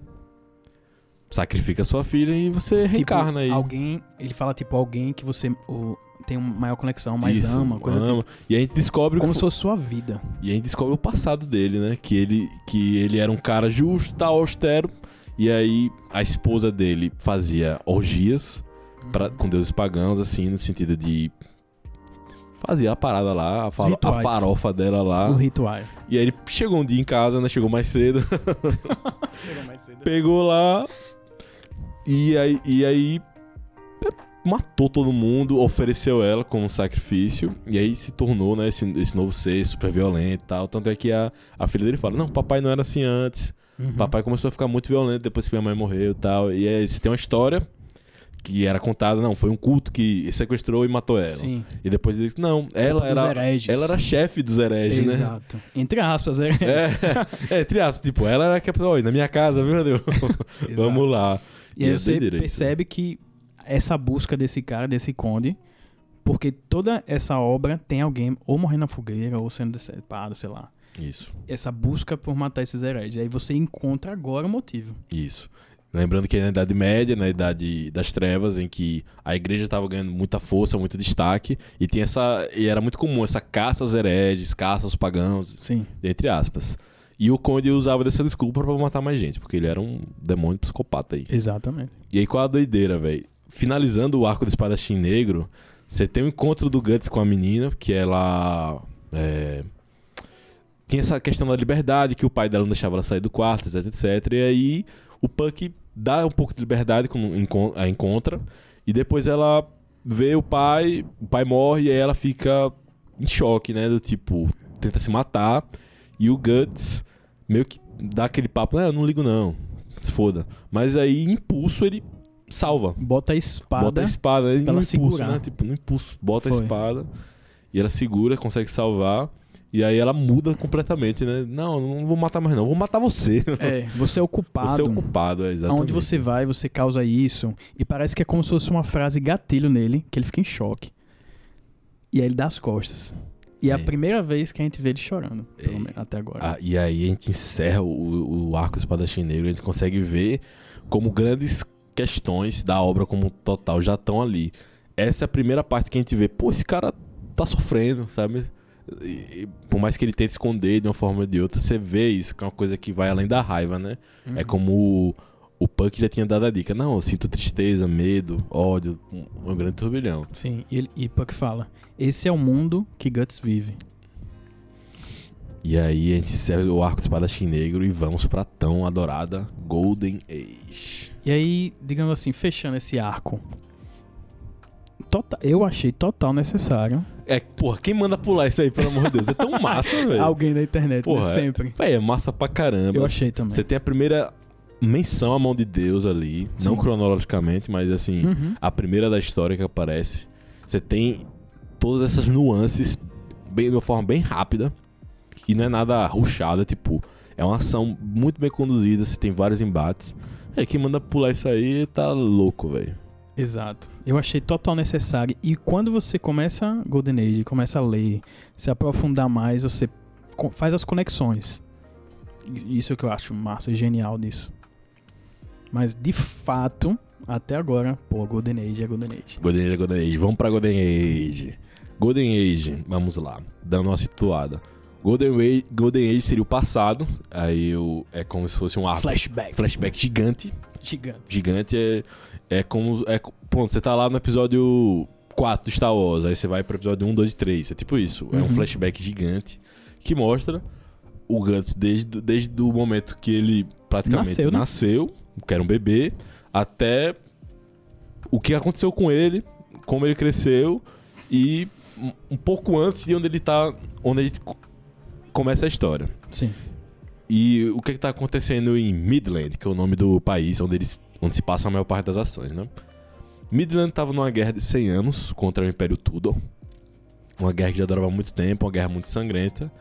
sacrifica a sua filha e você reencarna aí. Tipo, Alguém, ele fala tipo alguém que você o, tem uma maior conexão, mais Isso, ama, coisa ama. E a gente descobre tipo, como se fosse sua vida. E a gente descobre o passado dele, né? Que ele, que ele era um cara justo, tal, austero. E aí a esposa dele fazia orgias pra, com deuses pagãos, assim, no sentido de. Fazia a parada lá, a, faro- a farofa dela lá. O ritual. E aí ele chegou um dia em casa, né? Chegou mais cedo. Pegou lá. E aí, e aí matou todo mundo, ofereceu ela como sacrifício. E aí se tornou, né, esse, esse novo ser super violento e tal. Tanto é que a, a filha dele fala: Não, papai não era assim antes. Uhum. Papai começou a ficar muito violento depois que minha mãe morreu e tal. E aí você tem uma história que era contada, não, foi um culto que sequestrou e matou ela. Sim. E depois ele disse, não, ela era, hereges. ela era chefe dos hereges, né? Exato. Entre aspas, hereges. É, é, entre aspas, tipo, ela era que oi, na minha casa, viu, Deus? Vamos lá. E aí E é você doideira isso. percebe que essa busca desse cara, desse conde, porque toda essa obra tem alguém ou morrendo na fogueira ou sendo decepado, sei lá. Isso, Essa busca por matar esses hereges. Aí você encontra agora o motivo. isso. Lembrando que é na Idade Média, na Idade das Trevas, em que a igreja estava ganhando muita força, muito destaque, e tinha essa. E era muito comum essa caça aos hereges, caça aos pagãos, Sim. entre aspas. E o Conde usava dessa desculpa pra matar mais gente, porque ele era um demônio psicopata aí. Exatamente. E aí, qual a doideira, velho? Finalizando o arco do espadachim negro, você tem o encontro do Guts com a menina, que ela. É, tinha essa questão da liberdade, que o pai dela não deixava ela sair do quarto, etc, etc. E aí o Puck dá um pouco de liberdade encon- a encontra. E depois ela vê o pai, o pai morre e aí ela fica em choque, né? Do tipo, tenta se matar. E o Guts meio que dá aquele papo, ah, eu não ligo não, se foda. Mas aí, impulso, ele salva. Bota a espada. Bota a espada né? no ela impulso, segurar. né? Tipo, no impulso. Bota a Foi. espada e ela segura, consegue salvar. E aí ela muda completamente, né? Não, não vou matar mais não, vou matar você. É, você é o culpado. Você é o culpado, é, exatamente. Aonde você vai, você causa isso. E parece que é como se fosse uma frase gatilho nele, que ele fica em choque. E aí ele dá as costas. E é, a É. primeira vez que a gente vê ele chorando, pelo É. menos, até agora. Ah, e aí a gente encerra o, o arco do espadachim negro, a gente consegue ver como grandes questões da obra como total já estão ali. Essa é a primeira parte que a gente vê, pô, esse cara tá sofrendo, sabe? E- e por mais que ele tente esconder de uma forma ou de outra, você vê isso, que é uma coisa que vai além da raiva, né? Uhum. É como o, o Puck já tinha dado a dica. Não, eu sinto tristeza, medo, ódio, um, um grande turbilhão. Sim, e, ele, e Puck fala: Esse é o mundo que Guts vive. E aí a gente encerra o arco do espadachim negro e vamos pra tão adorada Golden Age. E aí, digamos assim, fechando esse arco. Tota- eu achei total necessário. É, porra, quem manda pular isso aí, pelo amor de Deus? É tão massa, velho. Alguém na internet, Porra, né? é- Sempre. Véi, é massa pra caramba. Eu achei também. Você tem a primeira menção à mão de Deus ali, não Sim. cronologicamente, mas assim, Uhum. a primeira da história que aparece. Você tem todas essas nuances bem, de uma forma bem rápida. E não é nada rushada, tipo, é uma ação muito bem conduzida, você tem vários embates. É, quem manda pular isso aí tá louco, velho. Exato. Eu achei total necessário. E quando você começa Golden Age, começa a ler, se aprofundar mais, você faz as conexões. Isso é o que eu acho massa, genial disso. Mas de fato, até agora, pô, Golden Age é Golden Age. Golden Age, Golden Age. Vamos pra Golden Age. Golden Age, vamos lá, dando uma situada. Golden Age, Golden Age seria o passado, aí o, é como se fosse um arco. Flashback. Flashback gigante. Gigante. Gigante é, é como. É, pronto, você tá lá no episódio 4 do Star Wars, aí você vai pro episódio 1, 2 e 3. É tipo isso. É um Uhum. flashback gigante que mostra o Guts desde, desde o momento que ele praticamente Nasceu, né? nasceu, que era um bebê, até o que aconteceu com ele, como ele cresceu e um- pouco antes de onde ele tá. Onde ele co- começa a história. Sim. E o que, que tá acontecendo em Midland, que é o nome do país onde, eles, onde se passa a maior parte das ações, né? Midland tava numa guerra de 100 anos contra o Império Tudor. Uma guerra que já durava muito tempo, uma guerra muito sangrenta.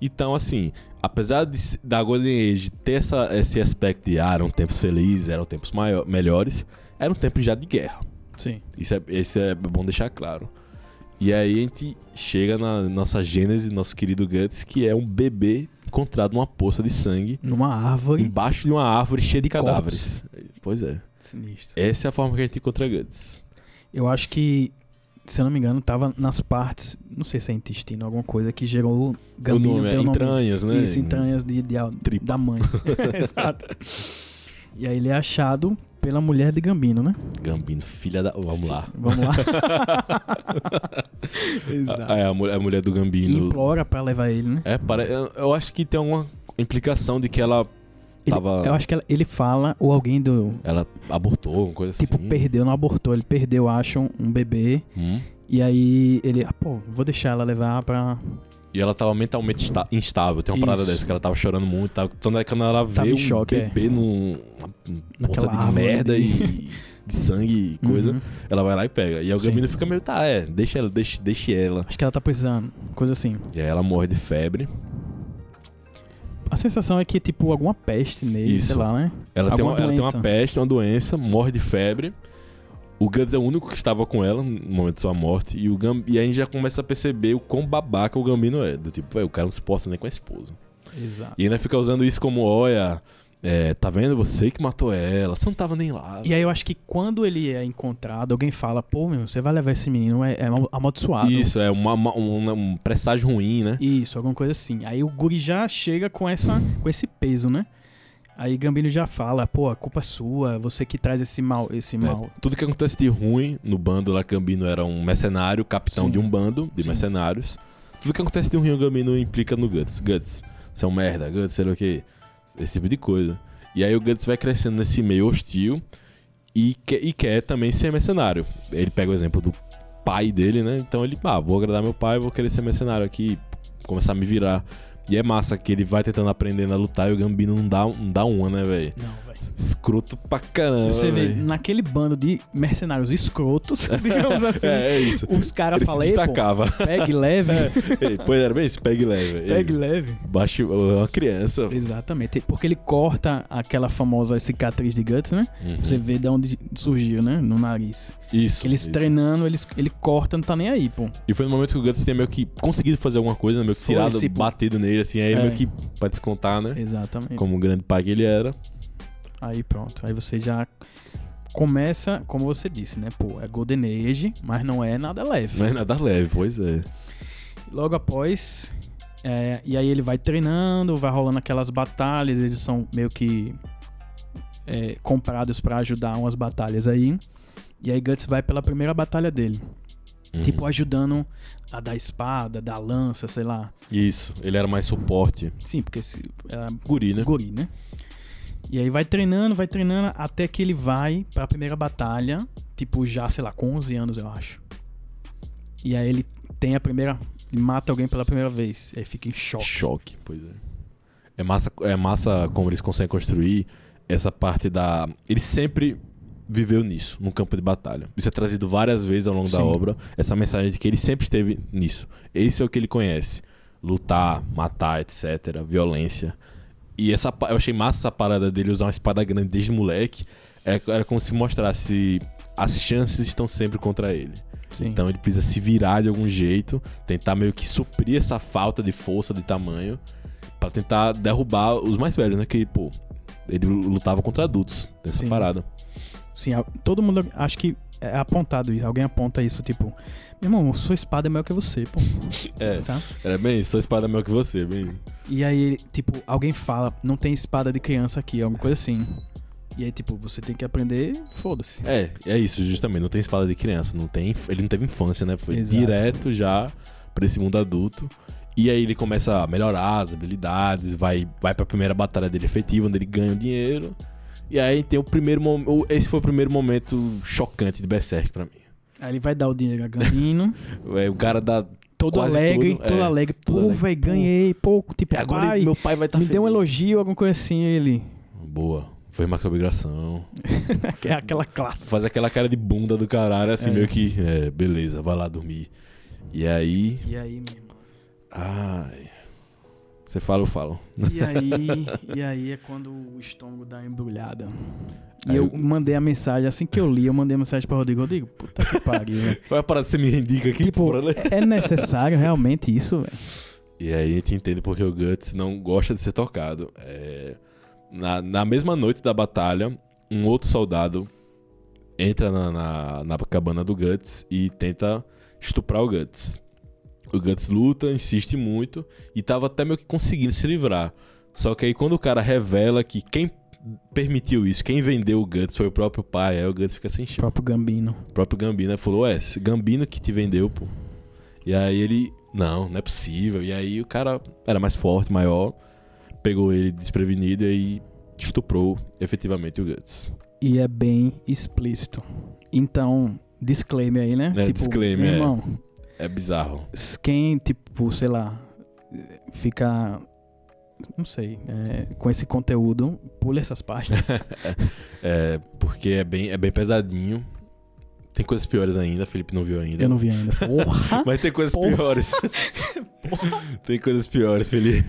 Então, assim, apesar de, da Golden Age ter essa, esse aspecto de ah, eram tempos felizes, eram tempos maior, melhores, era um tempo já de guerra. Sim. Isso é, isso é bom deixar claro. E aí a gente chega na nossa gênese, nosso querido Guts, que é um bebê encontrado numa poça de sangue Numa árvore. embaixo de uma árvore cheia de, De cadáveres. Pois é. Sinistro. Essa é a forma que a gente encontra Guts. Eu acho que, se eu não me engano, tava nas partes, não sei se é intestino, alguma coisa que gerou o Gambino nome é o nome- entranhas, né? Isso, entranhas de, de- Tripa. da mãe. Exato. E aí ele é achado pela mulher de Gambino, né? Gambino, filha da. Vamos lá. Vamos lá. Exato. É, a mulher, a mulher do E Gambino. implora pra levar ele, né? É, para, eu, eu acho que tem alguma implicação de que ela, Ele- Tava- Eu acho que ela- ele fala, ou alguém do. ela abortou, uma coisa Tipo, assim. perdeu, não abortou. Ele perdeu, acho, um, bebê. Hum. E aí ele, ah, pô, vou deixar ela levar pra. E ela tava mentalmente instável. Tem uma parada dessa, que ela tava chorando muito. Tava, tanto é que quando ela Tava vê um choque, é. bebê num uma poça Naquela de merda e de sangue e coisa, Uhum. ela vai lá e pega. E aí o. Gambino fica meio, tá, é, deixa ela, deixa, deixa ela. Acho que ela tá precisando, coisa assim. E aí ela morre de febre. A sensação é que, tipo, alguma peste nele, Isso. sei lá, né? Ela tem, uma, ela tem uma peste, uma doença, morre de febre. O Guts é o único que estava com ela no momento de sua morte. E, o Gam... e aí a gente já começa a perceber o quão babaca o Gambino é. Do tipo, "Véi, o cara não se porta nem com a esposa. Exato. E ainda fica usando isso como, olha, é, tá vendo? Você que matou ela. Você não tava nem lá. E aí eu acho que quando ele é encontrado, alguém fala, pô, meu, você vai levar esse menino, é, é amaldiçoado. Isso, é uma, uma- um, um presságio ruim, né? Isso, alguma coisa assim. Aí o Guri já chega com, essa, com esse peso, né? Aí Gambino já fala, pô, a culpa é sua, você que traz esse mal, esse mal. É, tudo que acontece de ruim no bando lá, Gambino era um mercenário, capitão Sim. de um bando de Sim. mercenários. Tudo que acontece de ruim, o Gambino implica no Guts. Guts, você é um merda, Guts, sei lá o que. Esse tipo de coisa. E aí o Guts vai crescendo nesse meio hostil e, que- e quer também ser mercenário. Ele pega o exemplo do pai dele, né? Então ele, ah, vou agradar meu pai, vou querer ser mercenário aqui, começar a me virar. E é massa que ele vai tentando aprender a lutar e o Gambino não dá, não dá uma, né, velho? Não, velho. Escroto pra caramba. Você vê, naquele bando de mercenários escrotos, digamos assim, É, é isso. os caras Ele se falam, "Ei, pô, destacava. pegue leve, Ei, pois era bem isso, pegue leve. Pegue leve. Baixe uma criança. Exatamente, porque ele corta aquela famosa cicatriz de Guts, né? Uhum. Você vê de onde surgiu, né? No nariz. Isso. Eles isso. treinando, eles, ele corta, não tá nem aí, pô. E foi no momento que o Guts tinha meio que conseguido fazer alguma coisa, né? meio que Foi, tirado, tipo- batido nele, assim, aí ele É. meio que pra descontar, né? Exatamente. Como o grande pai que ele era. Aí pronto. Aí você já começa, como você disse, né? Pô, é Golden Age, mas não é nada leve. Não é nada leve, pois é. Logo após. é, e aí ele vai treinando, vai rolando aquelas batalhas, eles são meio que é, comprados pra ajudar umas batalhas aí. E aí Guts vai pela primeira batalha dele. Uhum. Tipo, ajudando a dar espada, dar lança, sei lá. Isso, ele era mais suporte. Sim, porque se, era Guri, né? guri, né? E aí vai treinando, vai treinando, até que ele vai pra primeira batalha, tipo, já, sei lá, com 11 anos, eu acho. E aí ele tem a primeira. Mata alguém pela primeira vez. Aí fica em choque. Choque, pois é. É massa, é massa como eles conseguem construir essa parte da. Ele sempre viveu nisso, no campo de batalha. Isso é trazido várias vezes ao longo da Sim. obra. Essa mensagem de que ele sempre esteve nisso. Esse é o que ele conhece. Lutar, matar, etc. Violência. E essa, eu achei massa essa parada dele usar uma espada grande desde moleque. É- Era como se mostrasse as chances estão sempre contra ele. Sim. Então ele precisa se virar de algum jeito, tentar meio que suprir essa falta de força, de tamanho, pra tentar derrubar os mais velhos, né? Que, pô, ele lutava contra adultos nessa Sim. parada. Sim, todo mundo acho que é apontado isso. Alguém aponta isso, tipo, meu irmão, sua espada é maior que você, pô. É, Sabe? era bem isso, sua espada é maior que você, bem. E aí, tipo, alguém fala, não tem espada de criança aqui, alguma coisa assim. E aí, tipo, você tem que aprender, foda-se. É, é isso, justamente. Não tem espada de criança, não tem, ele não teve infância, né? Foi Exato. direto já pra esse mundo adulto. E aí ele começa a melhorar as habilidades, vai, vai pra primeira batalha dele efetiva, onde ele ganha o dinheiro. E aí tem o primeiro momento. Esse foi o primeiro momento chocante de Berserk pra mim. Aí ele vai dar o dinheiro a É, o cara dá. todo alegre, tudo, todo é, alegre. Pô, velho, ganhei, pô, tipo, Agora pai, meu pai vai estar me deu um elogio, alguma coisa assim, ele. Boa. Foi que obrigação. É aquela classe. Faz aquela cara de bunda do caralho, assim, É. meio que. É, beleza, vai lá dormir. E aí. E aí, meu irmão? Ai. Você fala, eu falo. E aí, e aí é quando o estômago dá embrulhada. E Aí eu eu- mandei a mensagem, assim que eu li, eu mandei a mensagem pra Rodrigo. Rodrigo, puta que pariu. velho. Vai a parada que você me indica aqui tipo, ler. é necessário realmente isso, velho? E aí a gente entende porque o Guts não gosta de ser tocado. É, na, na mesma noite da batalha, um outro soldado entra na, na, na cabana do Guts e tenta estuprar o Guts. O Guts luta, insiste muito e tava até meio que conseguindo se livrar. Só que aí quando o cara revela que quem permitiu isso, quem vendeu o Guts foi o próprio pai, aí o Guts fica sem O chão. próprio Gambino. O próprio Gambino falou, ué, Gambino que te vendeu, pô. E aí ele, não, não é possível. E aí o cara era mais forte, maior, pegou ele desprevenido e aí estuprou efetivamente o Guts. E é bem explícito. Então, disclaimer aí, né? É, disclaimer, meu é. É bizarro. quem, tipo, sei lá, fica não sei, é, com esse conteúdo, pule essas páginas. É, porque é bem, é bem pesadinho. Tem coisas piores ainda, Felipe não viu ainda. Eu não vi ainda. Porra! Mas tem coisas Porra. piores. tem coisas piores, Felipe.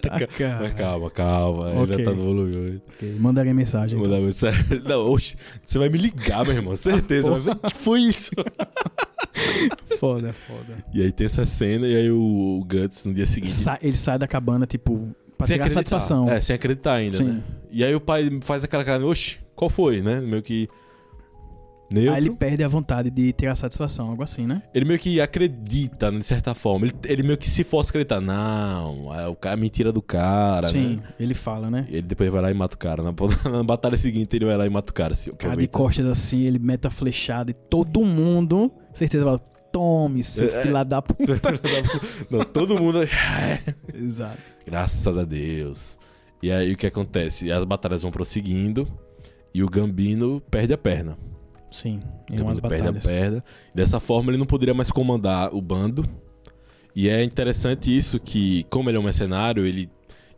Tá, Mas cara. calma, calma. Ele Ok. Já tá no volume hoje. Ok, Mandarei mensagem. Então. mandar mensagem. Não, oxe, você vai me ligar, meu irmão. Certeza. Vai ver o que foi isso? Foda, foda. E aí tem essa cena, e aí o, o Guts no dia seguinte. Sa- ele sai da cabana, tipo, pra sem tirar acreditar. satisfação. É, sem acreditar ainda, Sim. né? E aí o pai faz aquela cara, oxe, qual foi, né? Meio que. Neutro. Aí ele perde a vontade de tirar satisfação, algo assim, né? Ele meio que acredita, né, de certa forma. Ele, ele meio que se fosse acreditar. Não, é o cara, mentira do cara, Sim, né? ele fala, né? Ele depois vai lá e mata o cara. Na, na batalha seguinte, ele vai lá e mata o cara. Se Cara de costas assim, ele mete a flechada e todo mundo, certeza, fala, tome, seu É, é. filho da puta. Não, todo mundo. Exato. Graças a Deus. E aí o que acontece? As batalhas vão prosseguindo e o Gambino perde a perna. Sim, em O umas batalhas. perna. Dessa forma ele não poderia mais comandar o bando. E é interessante isso que, como ele é um mercenário, ele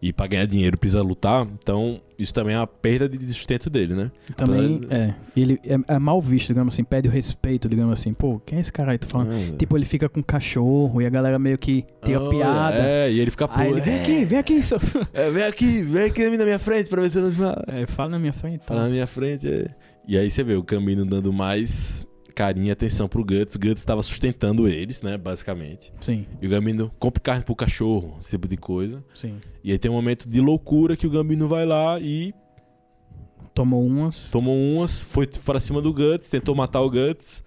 e pra ganhar dinheiro precisa lutar, então isso também é uma perda de sustento dele, né? Também, Apesar é, ele é, é mal visto, digamos assim, pede o respeito, digamos assim, pô, quem é esse cara aí? Tu falando? Ah, Tipo, ele fica com cachorro e a galera meio que tira oh, piada. É, e ele fica ele, vem é, aqui, vem aqui, seu... é, vem aqui, vem aqui na minha frente pra ver se eu não fala. É, fala na minha frente. Tá na minha frente. é. E aí você vê o Gambino dando mais carinho e atenção pro Guts. O Guts estava sustentando eles, né, basicamente. Sim, E o Gambino compra carne pro cachorro, esse tipo de coisa. sim. E aí tem um momento de loucura que o Gambino vai lá e Tomou umas. tomou umas, foi para cima do Guts, tentou matar o Guts,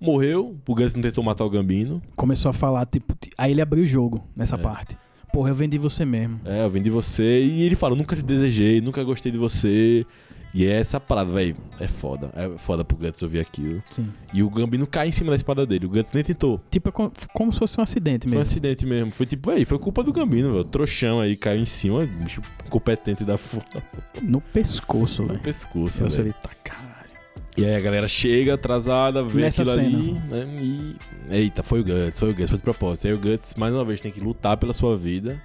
morreu. O Guts não tentou matar o Gambino. Começou a falar, tipo, aí ele abriu o jogo nessa É. parte. Porra, eu vendi você mesmo. É, eu de você. E ele fala, nunca te desejei, nunca gostei de você. E é essa parada, velho. É foda. É foda pro Guts ouvir aquilo. Sim. E o Gambino cai em cima da espada dele. O Guts nem tentou. Tipo, é co- como se fosse um acidente Foi um mesmo. acidente mesmo. Foi tipo, véi, foi culpa do Gambino, velho. Trouxão aí caiu em cima, bicho competente da foda No pescoço, no velho. pescoço. Eu velho. falei, tá caralho. E aí a galera chega atrasada, vê Nessa aquilo cena. ali, né? E. Eita, foi o Guts, foi o Guts, foi de propósito. Aí o Guts, mais uma vez, tem que lutar pela sua vida.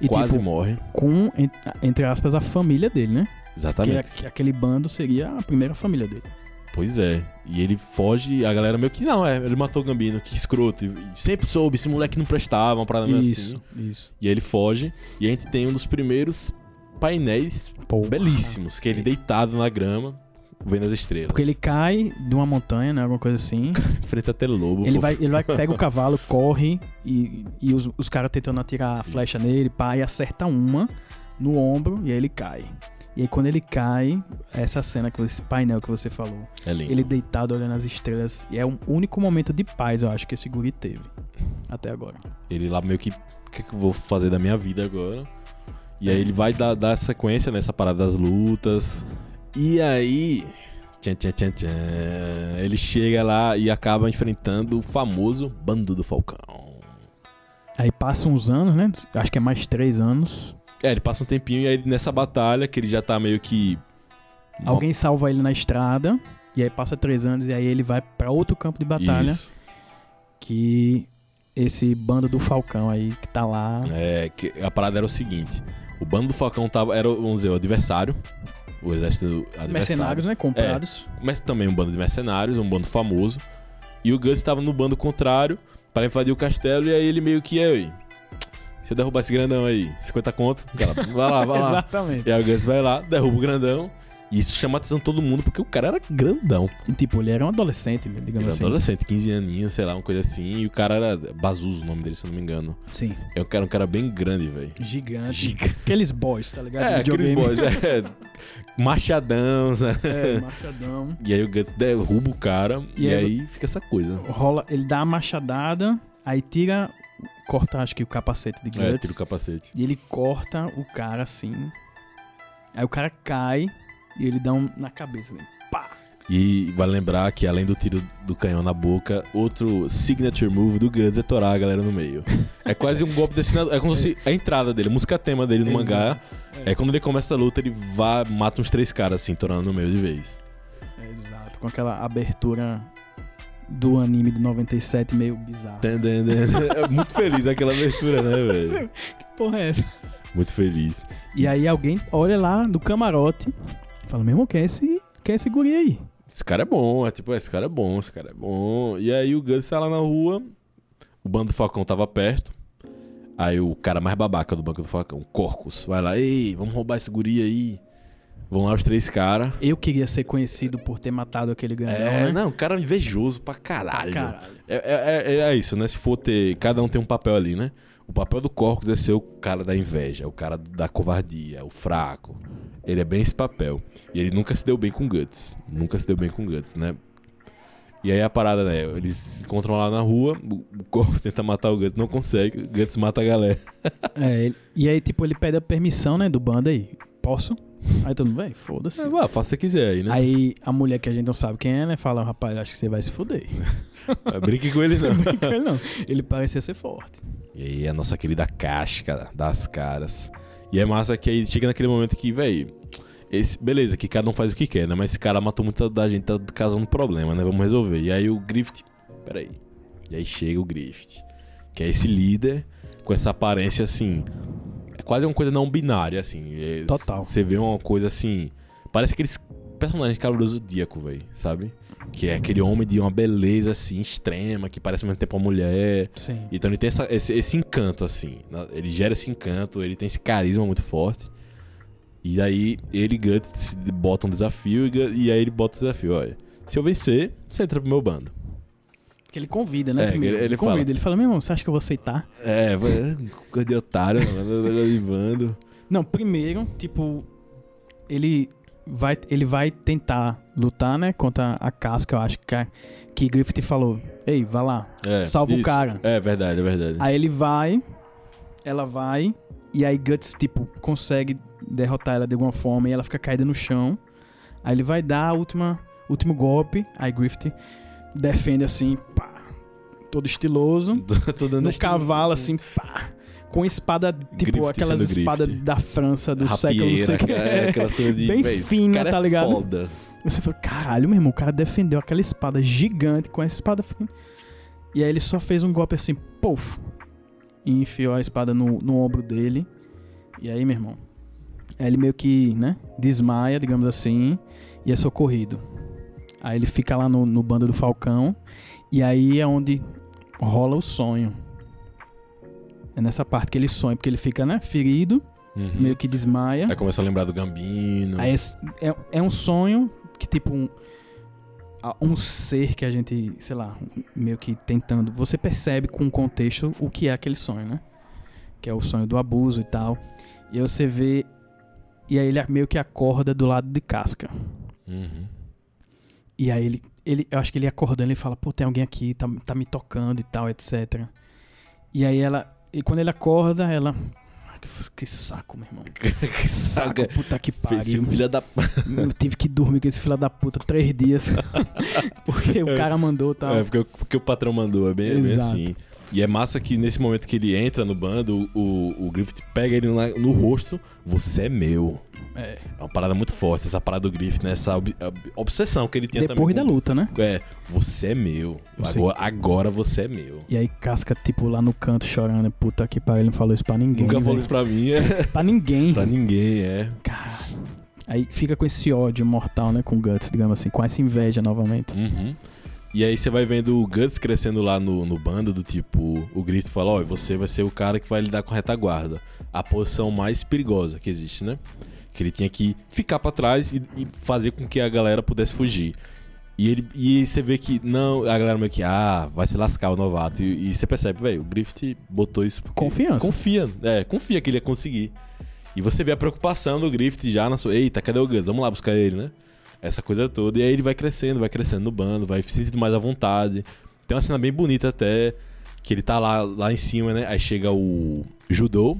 E quase tipo, morre. com, en- entre aspas, a família dele, né? Exatamente. a- que aquele bando seria a primeira família dele. Pois é. E ele foge, a galera meio que, não, é, ele matou o Gambino, que escroto. E sempre soube, esse moleque não prestava, uma parada meio Isso, assim. isso. E aí ele foge, e a gente tem um dos primeiros painéis Pô, belíssimos, que é ele deitado na grama, vendo as estrelas. Porque ele cai de uma montanha, né? Alguma coisa assim. enfrenta até lobo. Ele pô. vai, ele vai, pega o cavalo, corre e, e os, os caras tentando atirar a flecha nele, pá, e acerta uma no ombro e aí ele cai. E aí quando ele cai, essa cena, que esse painel que você falou, É lindo. ele deitado olhando as estrelas, e é o único momento de paz, eu acho, que esse guri teve. Até agora. Ele lá meio que, o que, que eu vou fazer da minha vida agora? E aí ele vai dar, dar sequência nessa parada das lutas. E aí. Tchan, tchan, tchan, tchan, ele chega lá e acaba enfrentando o famoso Bando do Falcão. Aí passam uns anos, né? Acho que é mais três anos. É, ele passa um tempinho e aí nessa batalha, que ele já tá meio que. Alguém salva ele na estrada, e aí passa três anos, e aí ele vai pra outro campo de batalha, Isso. que esse bando do Falcão aí, que tá lá. É, que a parada era o seguinte: o Bando do Falcão tava, era, vamos dizer, o adversário. O exército adversário. Mercenários, né? Comprados. mas também um bando de mercenários, um bando famoso. E o Gus estava no bando contrário para invadir o castelo e aí ele meio que, aí, se eu derrubar esse grandão aí, 50 conto, vai lá, vai lá. Exatamente. E aí o Gus vai lá, derruba o grandão. E isso chama a atenção de todo mundo porque o cara era grandão. E, tipo, ele era um adolescente, né, digamos Ele era assim. adolescente, 15 aninhos, sei lá, uma coisa assim. E o cara era Bazuzo, o nome dele, se eu não me engano. Sim. É um cara, um cara bem grande, velho. Gigante. Gigante. Aqueles boys, tá ligado? É, aqueles boys, é. Machadão, né? É, machadão. E aí o Guts derruba o cara e, E aí- aí fica essa coisa. Rola, ele dá a machadada, aí tira, corta acho que o capacete de É, Guts. tira o capacete. E ele corta o cara assim. Aí o cara cai e ele dá um na cabeça. Né? Pá! E vale lembrar que além do tiro do canhão na boca, outro signature move do Guts é torar a galera no meio. É quase um golpe destinado. É como se a entrada dele, a música tema dele no mangá. É quando ele começa a luta, ele vai, mata uns três caras assim, torando no meio de vez. É, exato. Com aquela abertura do anime de 97 meio bizarro. É muito feliz aquela abertura, né, velho? Que porra é essa? Muito feliz. E aí alguém olha lá no camarote fala, meu irmão, quem é esse, quem é esse guri aí? Esse cara é bom, é tipo, esse cara é bom, esse cara é bom. E aí o Guts tá lá na rua, o bando do Falcão tava perto. Aí o cara mais babaca do banco do Falcão, o Corcus, vai lá, ei, vamos roubar esse guri aí. Vão lá os três caras. Eu queria ser conhecido por ter matado aquele grandão, É, né? não, um cara invejoso pra caralho. Caralho. É, é, é- é isso, né? Se for ter. Cada um tem um papel ali, né? O papel do Corcus é ser o cara da inveja, o cara da covardia, o fraco. Ele é bem esse papel. E ele nunca se deu bem com Guts. Nunca se deu bem com Guts, né? E aí a parada, né? Eles se encontram lá na rua, o o Corcus tenta matar o Guts, não consegue, o Guts mata a galera. É, ele- e aí, tipo, ele pede a permissão, né, do bando aí. Posso? Aí todo mundo, véi, foda-se. É, faça o que quiser aí, né? Aí a mulher que a gente não sabe quem é, né, fala, rapaz, acho que você vai se fuder. Brinque com ele, não. Brinca ele não. Ele parecia ser forte. E aí a nossa querida casca das caras. E é massa que aí chega naquele momento que, véi, esse, beleza, que cada um faz o que quer, né? Mas esse cara matou muita da gente, tá causando problema, né? Vamos resolver. E aí o Grift. Peraí. E aí chega o Grift. Que é esse líder com essa aparência assim. É quase uma coisa não binária, assim. É- Total. Você vê uma coisa assim. Parece aqueles personagens do Zodíaco, velho, sabe? Que é aquele homem de uma beleza assim extrema, que parece ao mesmo tempo uma mulher. Sim. Então ele tem essa- esse, esse encanto, assim. Ele gera esse encanto, ele tem esse carisma muito forte. E aí ele e Guts botam um desafio e, e aí ele bota o desafio, olha. Se eu vencer, você entra pro meu bando. Que ele convida, né? É, primeiro. ele- ele convida. fala. Ele fala, meu irmão, você acha que eu vou aceitar? É, coisa de otário, mano, bando. Não, primeiro, tipo, ele vai, ele vai tentar lutar, né, contra a casca, eu acho que, é- que Griffith falou. Ei, vai lá, É, salva o isso. cara. É verdade, é verdade. Aí ele vai, ela vai, e aí Guts, tipo, consegue derrotar ela de alguma forma e ela fica caída no chão. Aí ele vai dar a última, último golpe, aí Griffith defende assim, pá, todo estiloso, Tô dando no este- cavalo, assim, pá, com espada, tipo, Griffith aquelas espadas da França do século não sei é, aquelas coisas de. Bem véi, esse fina, é tá ligado? Foda. Você fala, caralho, meu irmão, o cara defendeu aquela espada gigante com a espada fina. E aí ele só fez um golpe assim, pouf, e enfiou a espada no, no ombro dele. E aí, meu irmão, aí ele meio que, né, desmaia, digamos assim, e é socorrido. Aí ele fica lá no, no bando do Falcão, e aí é onde rola o sonho. É nessa parte que ele sonha, porque ele fica, né, ferido, Uhum. meio que desmaia. Aí começa a lembrar do Gambino. Aí esse- é, é um sonho que, tipo, um, um ser que a gente, sei lá, meio que tentando. Você percebe com o contexto o que é aquele sonho, né? Que é o sonho do abuso e tal. E aí você vê. E aí ele meio que acorda do lado de casca. Uhum. E aí ele, ele eu acho que ele acordando, ele fala, pô, tem alguém aqui, tá, tá me tocando e tal, etc. E aí ela. E quando ele acorda, ela. "Ai, Que, saco, meu irmão. Que saco, puta que Esse pariu. filho da. Eu tive que dormir com esse filho da puta três dias. porque o cara mandou tal. É, porque, porque o patrão mandou, é bem, é bem Exato. assim. E é massa que nesse momento que ele entra no bando, o, o Griffith pega ele na- no rosto, você é meu. É. É uma parada muito forte, essa parada do Griffith, né? Essa ob- ob- obsessão que ele tinha Depois da também. luta, né? com- É, você é meu. Agora, agora você é meu. E aí casca, tipo, lá no canto chorando. Puta que pariu, ele não falou isso pra ninguém. Nunca falou isso pra mim, é. Pra ninguém. pra ninguém, é. Cara. Aí fica com esse ódio mortal, né? Com o Guts, digamos assim. Com essa inveja novamente. Uhum. E aí você vai vendo o Guts crescendo lá no, no bando, do tipo, o Griffith fala, ó, você vai ser o cara que vai lidar com a retaguarda. A posição mais perigosa que existe, né? Que ele tinha que ficar pra trás e, e fazer com que a galera pudesse fugir. E, ele, e você vê que, não, a galera meio que, ah, vai se lascar o novato. E, e você percebe, velho, o Griffith botou isso. Confiança. Confia, é, confia que ele ia conseguir. E você vê a preocupação do Griffith já na sua, eita, cadê o Guts? Vamos lá buscar ele, né? Essa coisa toda. E aí ele vai crescendo, vai crescendo no bando, vai se sentindo mais à vontade. Tem uma cena bem bonita até, que ele tá lá, lá em cima, né? Aí chega o judô.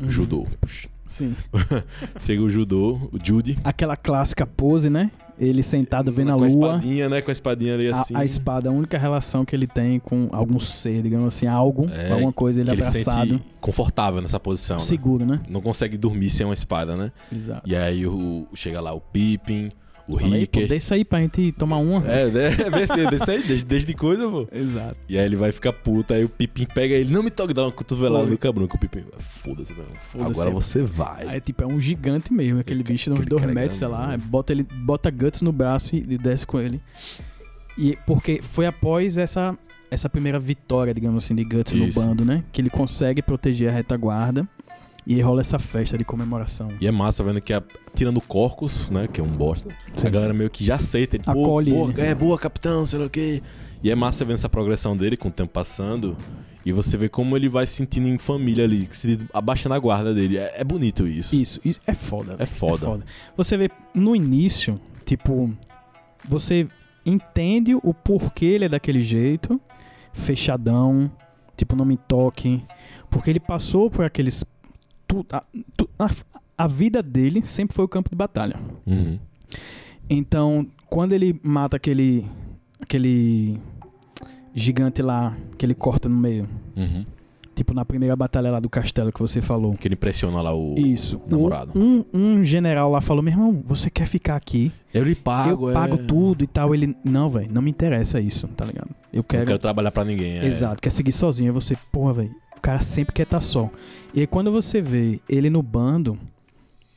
Uhum. Judô. Puxa. Sim. Chega o judô, o Judy. Aquela clássica pose, né? Ele sentado vendo a com a lua. espadinha, né? Com a espadinha ali assim. a espada, a única relação que ele tem com algum ser, digamos assim, algo, É, alguma coisa, ele que ele abraçado, sente confortável nessa posição. né? seguro, né? Não consegue dormir sem uma espada, né? Exato. E aí o, chega lá o Pippin, o pô, Ricker. deixa aí pra gente tomar uma. É, né? Se desse aí, desde, desde coisa, pô. Exato. E aí ele vai ficar puto, aí o Pipim pega ele, não me toque, dá uma cotovelada no cabrão, que o Pipim, foda-se, não. Foda-se. Agora você vai. Aí, tipo, é um gigante mesmo, aquele bicho de uns Aquele dois é metros, sei lá. Bota, ele, bota Guts no braço e, e desce com ele. E porque foi após essa, essa primeira vitória, digamos assim, de Guts no Isso. bando, né? Que ele consegue proteger a retaguarda. E aí rola essa festa de comemoração. E é massa vendo que, a, tirando o Corcus, né, que é um bosta, Sim. a galera meio que já aceita. Ele, pô, Acolhe boa, ele. É, boa, capitão, sei lá o quê. E é massa vendo essa progressão dele com o tempo passando. E você vê como ele vai se sentindo em família ali, se abaixando a guarda dele. É, é bonito isso. Isso, isso é foda. É velho, foda. Você vê no início, tipo, você entende o porquê ele é daquele jeito, fechadão, tipo, não me toque, porque ele passou por aqueles. Tu- a, tu- a- a vida dele sempre foi o campo de batalha. Uhum. Então, quando ele mata aquele. aquele gigante lá, que ele corta no meio, Uhum. tipo na primeira batalha lá do castelo que você falou. Que ele impressiona lá o Isso. namorado. Um, um general lá falou: meu irmão, você quer ficar aqui? Eu lhe pago, eu pago é. tudo e tal. Ele, não, velho, não me interessa isso, tá ligado? Eu Não quero. quero trabalhar pra ninguém. é. Exato, quer seguir sozinho. Aí você, porra, velho, o cara sempre quer estar só. E aí quando você vê ele no bando,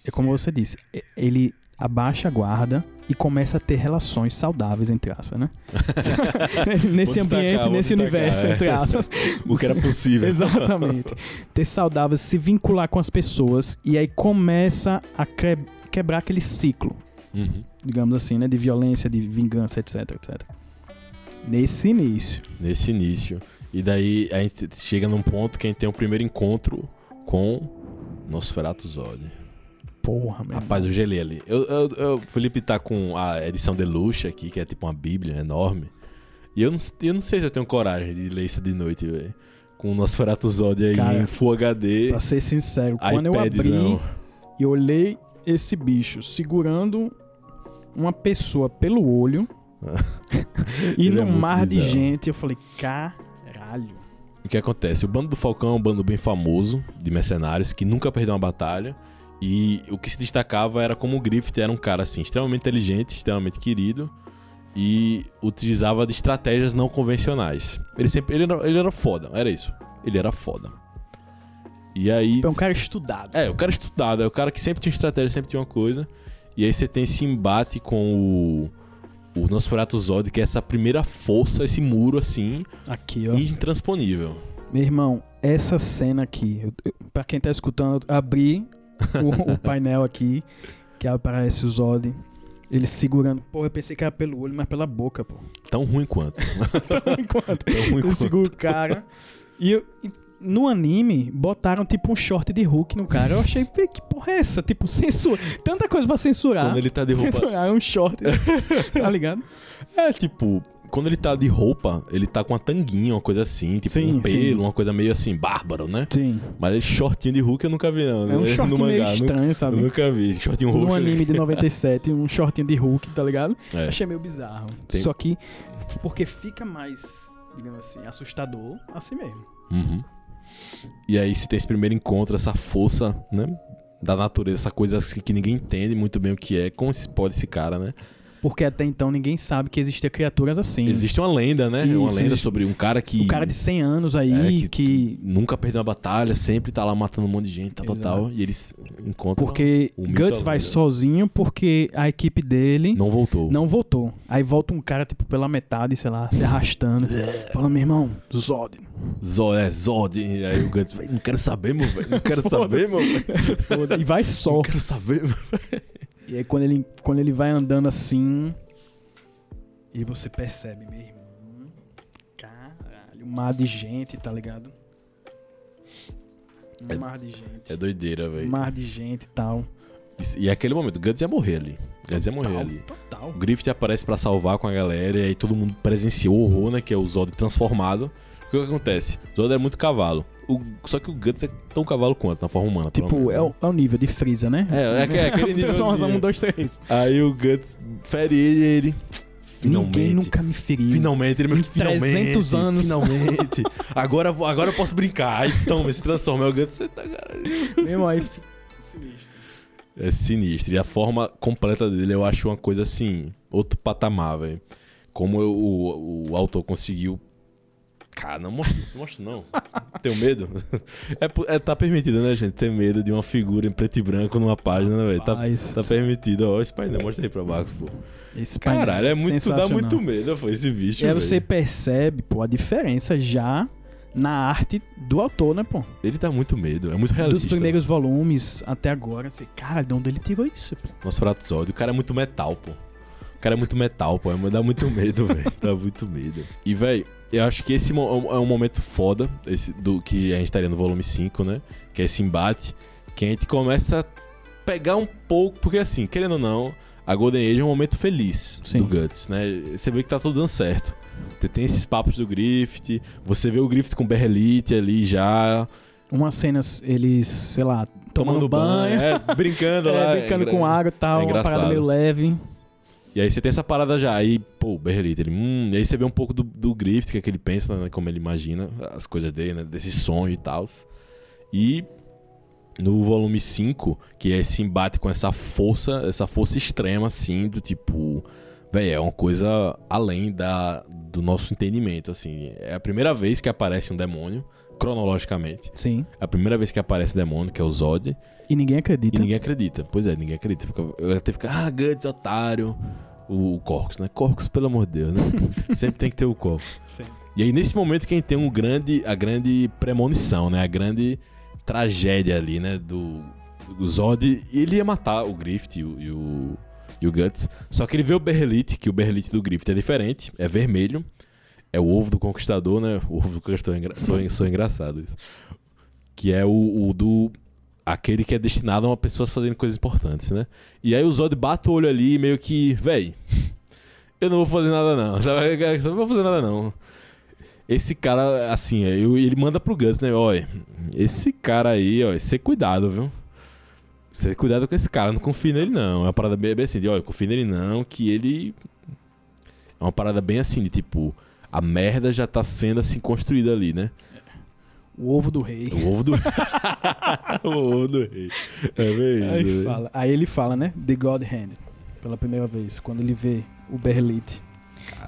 é como você disse, ele abaixa a guarda e começa a ter relações saudáveis, entre aspas, né? nesse destacar, ambiente, nesse destacar, universo, é. entre aspas. O que era possível. Exatamente. Ter saudáveis, se vincular com as pessoas e aí começa a que- quebrar aquele ciclo Uhum. digamos assim, né? De violência, de vingança, etc, etc. Nesse início. Nesse início. E daí a gente chega num ponto que a gente tem o primeiro encontro com Nosferatu Zod. Porra, meu Rapaz, eu gelei ali. Eu, eu- eu- o Felipe tá com a edição Deluxe aqui, que é tipo uma bíblia enorme. E eu não, eu não sei se eu tenho coragem de ler isso de noite, velho. Com o Nosferatu Zod aí Cara, em Full HD. Pra ser sincero, quando eu abri e olhei esse bicho segurando uma pessoa pelo olho e Ele é mar de bizarro. gente, eu falei, caralho. O que acontece? O bando do Falcão é um bando bem famoso de mercenários que nunca perdeu uma batalha. E o que se destacava era como o Griffith era um cara assim, extremamente inteligente, extremamente querido e utilizava de estratégias não convencionais. Ele sempre ele era, ele era foda, era isso. Ele era foda. E aí Tipo, é um cara estudado. é, o cara estudado, é o cara que sempre tinha estratégia, sempre tinha uma coisa. E aí você tem esse embate com o, o Nosferatu Zod, que é essa primeira força, esse muro assim, Aqui, ó. intransponível. Meu irmão, essa cena aqui, eu, eu, pra quem tá escutando, eu abri o, o painel aqui, que aparece o Zod, ele segurando. Pô, eu pensei que era pelo olho, mas pela boca, pô. Tão ruim quanto. Então, enquanto Tão ruim ele quanto. segura o cara. E, eu- no anime, botaram tipo um short de Hulk no cara. Eu achei, "Vê, que porra é essa? Tipo, censura. Tanta coisa pra censurar. Quando ele tá de roupa. Censurar um short. tá ligado? É, tipo, quando ele tá de roupa, ele tá com uma tanguinha, uma coisa assim, tipo Sim, um pelo, sim. uma coisa meio assim, bárbaro, né? Sim. Mas ele shortinho de Hulk eu nunca vi, não. É um né? short no meio mangá, estranho, Eu sabe? nunca vi. Shortinho roxo. No anime de 97, um shortinho de Hulk, tá ligado? É. Achei meio bizarro. Tem- Só que, porque fica mais, digamos assim, assustador assim mesmo. Uhum. E aí se tem esse primeiro encontro, essa força, né? Da natureza, essa coisa que ninguém entende muito bem o que é. Como se pode esse cara, né? Porque até então ninguém sabe que existiam criaturas assim. Existe uma lenda, né? uma Isso, lenda existe- sobre um cara que. Um cara de 100 anos aí É, que- que... Nunca perdeu uma batalha, sempre tá lá matando um monte de gente, tal, tal, Exato. tal. E eles encontram. Porque mito Guts vai lenda. sozinho porque a equipe dele não, Não voltou. voltou. Aí volta um cara, tipo, pela metade, sei lá, se arrastando. Fala, meu irmão, Zod. Zod, é Zod. Aí o Guts, "Véi, não quero saber, meu velho. Não quero saber, meu velho. E vai só. Não quero saber, meu E aí quando ele, quando ele vai andando assim. E você percebe, meu irmão. Caralho, um mar de gente, tá ligado? Um É- mar de gente. É doideira, Um velho. mar de gente e tal. E, e é aquele momento, o Guts ia morrer ali. O Guts ia morrer Total, ali. Total. O Griffith aparece pra salvar com a galera e aí todo mundo presenciou o horror, né? Que é o Zod transformado. O que, que acontece? O Zod é muito cavalo. O- só que o Guts é tão cavalo quanto na forma humana. Tipo, é o, é o nível de Freeza, né? É, é, que- é aquele Transformação nívelzinho. 1, 2, 3. Aí o Guts fere ele e ele. Finalmente. Ninguém nunca me feriu. Finalmente, ele que finalmente. 300 anos. Finalmente. agora, agora eu posso brincar. Toma, se transforma. Aí o Guts, você tá, cara. Mesmo aí, sinistro. É sinistro. E a forma completa dele eu acho uma coisa assim, outro patamar, velho. Como eu- o, o autor conseguiu. Cara, não mostra isso, não mostra não. Tenho medo. É, é, tá permitido, né, gente? Ter medo de uma figura em preto e branco numa página, né, velho? Tá, tá permitido. Ó, esse painel, mostra aí pra Max, pô. esse painel Caralho, é muito, dá muito medo, pô, esse bicho. E aí velho. você percebe, pô, a diferença já na arte do autor, né, pô? Ele dá muito medo, é muito realista. Dos primeiros volumes até agora, você, cara, de onde ele tirou isso? Pô? Nosferatu, o cara é muito metal, pô. O cara é muito metal, pô. Dá muito medo, velho. Dá muito medo. E, velho, eu acho que esse mo- é um momento foda esse, do que a gente estaria no volume 5, né? Que é esse embate. Que a gente começa a pegar um pouco. Porque, assim, querendo ou não, a Golden Age é um momento feliz Sim. do Guts, né? Você vê que tá tudo dando certo. Você tem esses papos do Griffith. Você vê o Griffith com Berrelite ali já. Umas cenas, eles, sei lá, tomando, banho, é, brincando é, lá. brincando é, com água e tal, é uma parada meio leve. E aí você tem essa parada já, aí, pô, o Berrelito, ele, hum, e aí você vê um pouco do, do Griffith, que é que ele pensa, né, como ele imagina as coisas dele, né, desse sonho e tal. E no volume 5, que é esse embate com essa força, essa força extrema, assim, do tipo, velho, é uma coisa além da, do nosso entendimento, assim. É a primeira vez que aparece um demônio, cronologicamente. Sim. É a primeira vez que aparece o demônio, que é o Zod. E ninguém acredita. E ninguém acredita. Pois é, ninguém acredita. Eu até fico, ah, Guts, otário. O, Corcus, né? Corcus, pelo amor de Deus, né? Sempre tem que ter o Corcus. Sim. E aí, nesse momento, quem tem um grande, a grande premonição, né? A grande tragédia ali, né? Do, do Zod. Ele ia matar o Griffith e o, e o, e o Guts. Só que ele vê o Berrelite, que o Berrelite do Griffith é diferente. É vermelho. É o ovo do Conquistador, né? O ovo do Conquistador. é Sou, sou engraçado isso. Que é o, o do aquele que é destinado a uma pessoa fazendo coisas importantes, né? E aí o Zod bate o olho ali e meio que, véi, eu não vou fazer nada não, sabe? Eu não vou fazer nada não. Esse cara, assim, eu- ele manda pro Gus, né? Olha, esse cara aí, ó, você cuidado, viu? Você cuidado com esse cara, não confia nele não. É uma parada bem, bem assim, de, olha, confia nele não, que ele... É uma parada bem assim, de tipo, a merda já tá sendo assim construída ali, né? O ovo do rei. O ovo do... o ovo do rei. É bem Aí, né? fala- aí ele fala, né? The God Hand. Pela primeira vez, quando ele vê o Berlite.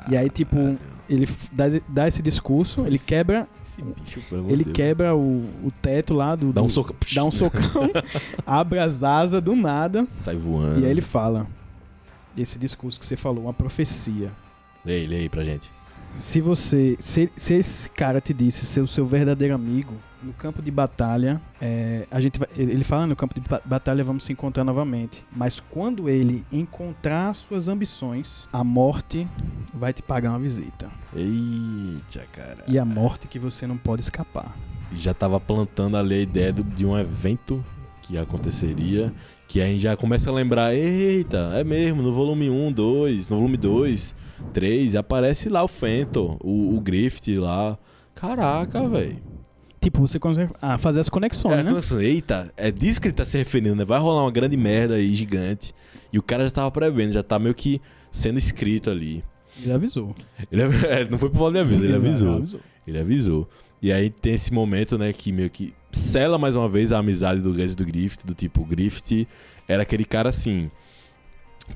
E aí, tipo, ele dá, dá esse discurso, ele quebra, Esse bicho, ele de Deus. quebra o, o teto lá do. Dá um soco. Dá um socão, abre as asas do nada. Sai voando. E aí ele fala. Esse discurso que você falou, uma profecia. Aí, lê aí pra gente. Se você. Se, se esse cara te disse ser o seu verdadeiro amigo, no campo de batalha, é, a gente vai, ele fala no campo de ba- batalha vamos se encontrar novamente. Mas quando ele encontrar suas ambições, a morte vai te pagar uma visita. Eita, cara. E a morte que você não pode escapar. Já tava plantando ali a ideia de um evento que aconteceria. Que aí já começa a lembrar: eita, é mesmo, no volume 1, 2, no volume 2, 3, aparece lá o Fenton, o, o Griffith lá. Caraca, velho. Tipo, você consegue ah, fazer as conexões, É, né? nossa, eita, é disso que ele tá se referindo, né? Vai rolar uma grande merda aí, gigante. E o cara já tava prevendo, já tá meio que sendo escrito ali. Ele avisou. Ele é, não foi por volta da vida, ele avisou. Ele avisou. E aí tem esse momento, né, que meio que sela mais uma vez a amizade do Gus e do Griffith, do tipo, o Griffith era aquele cara assim,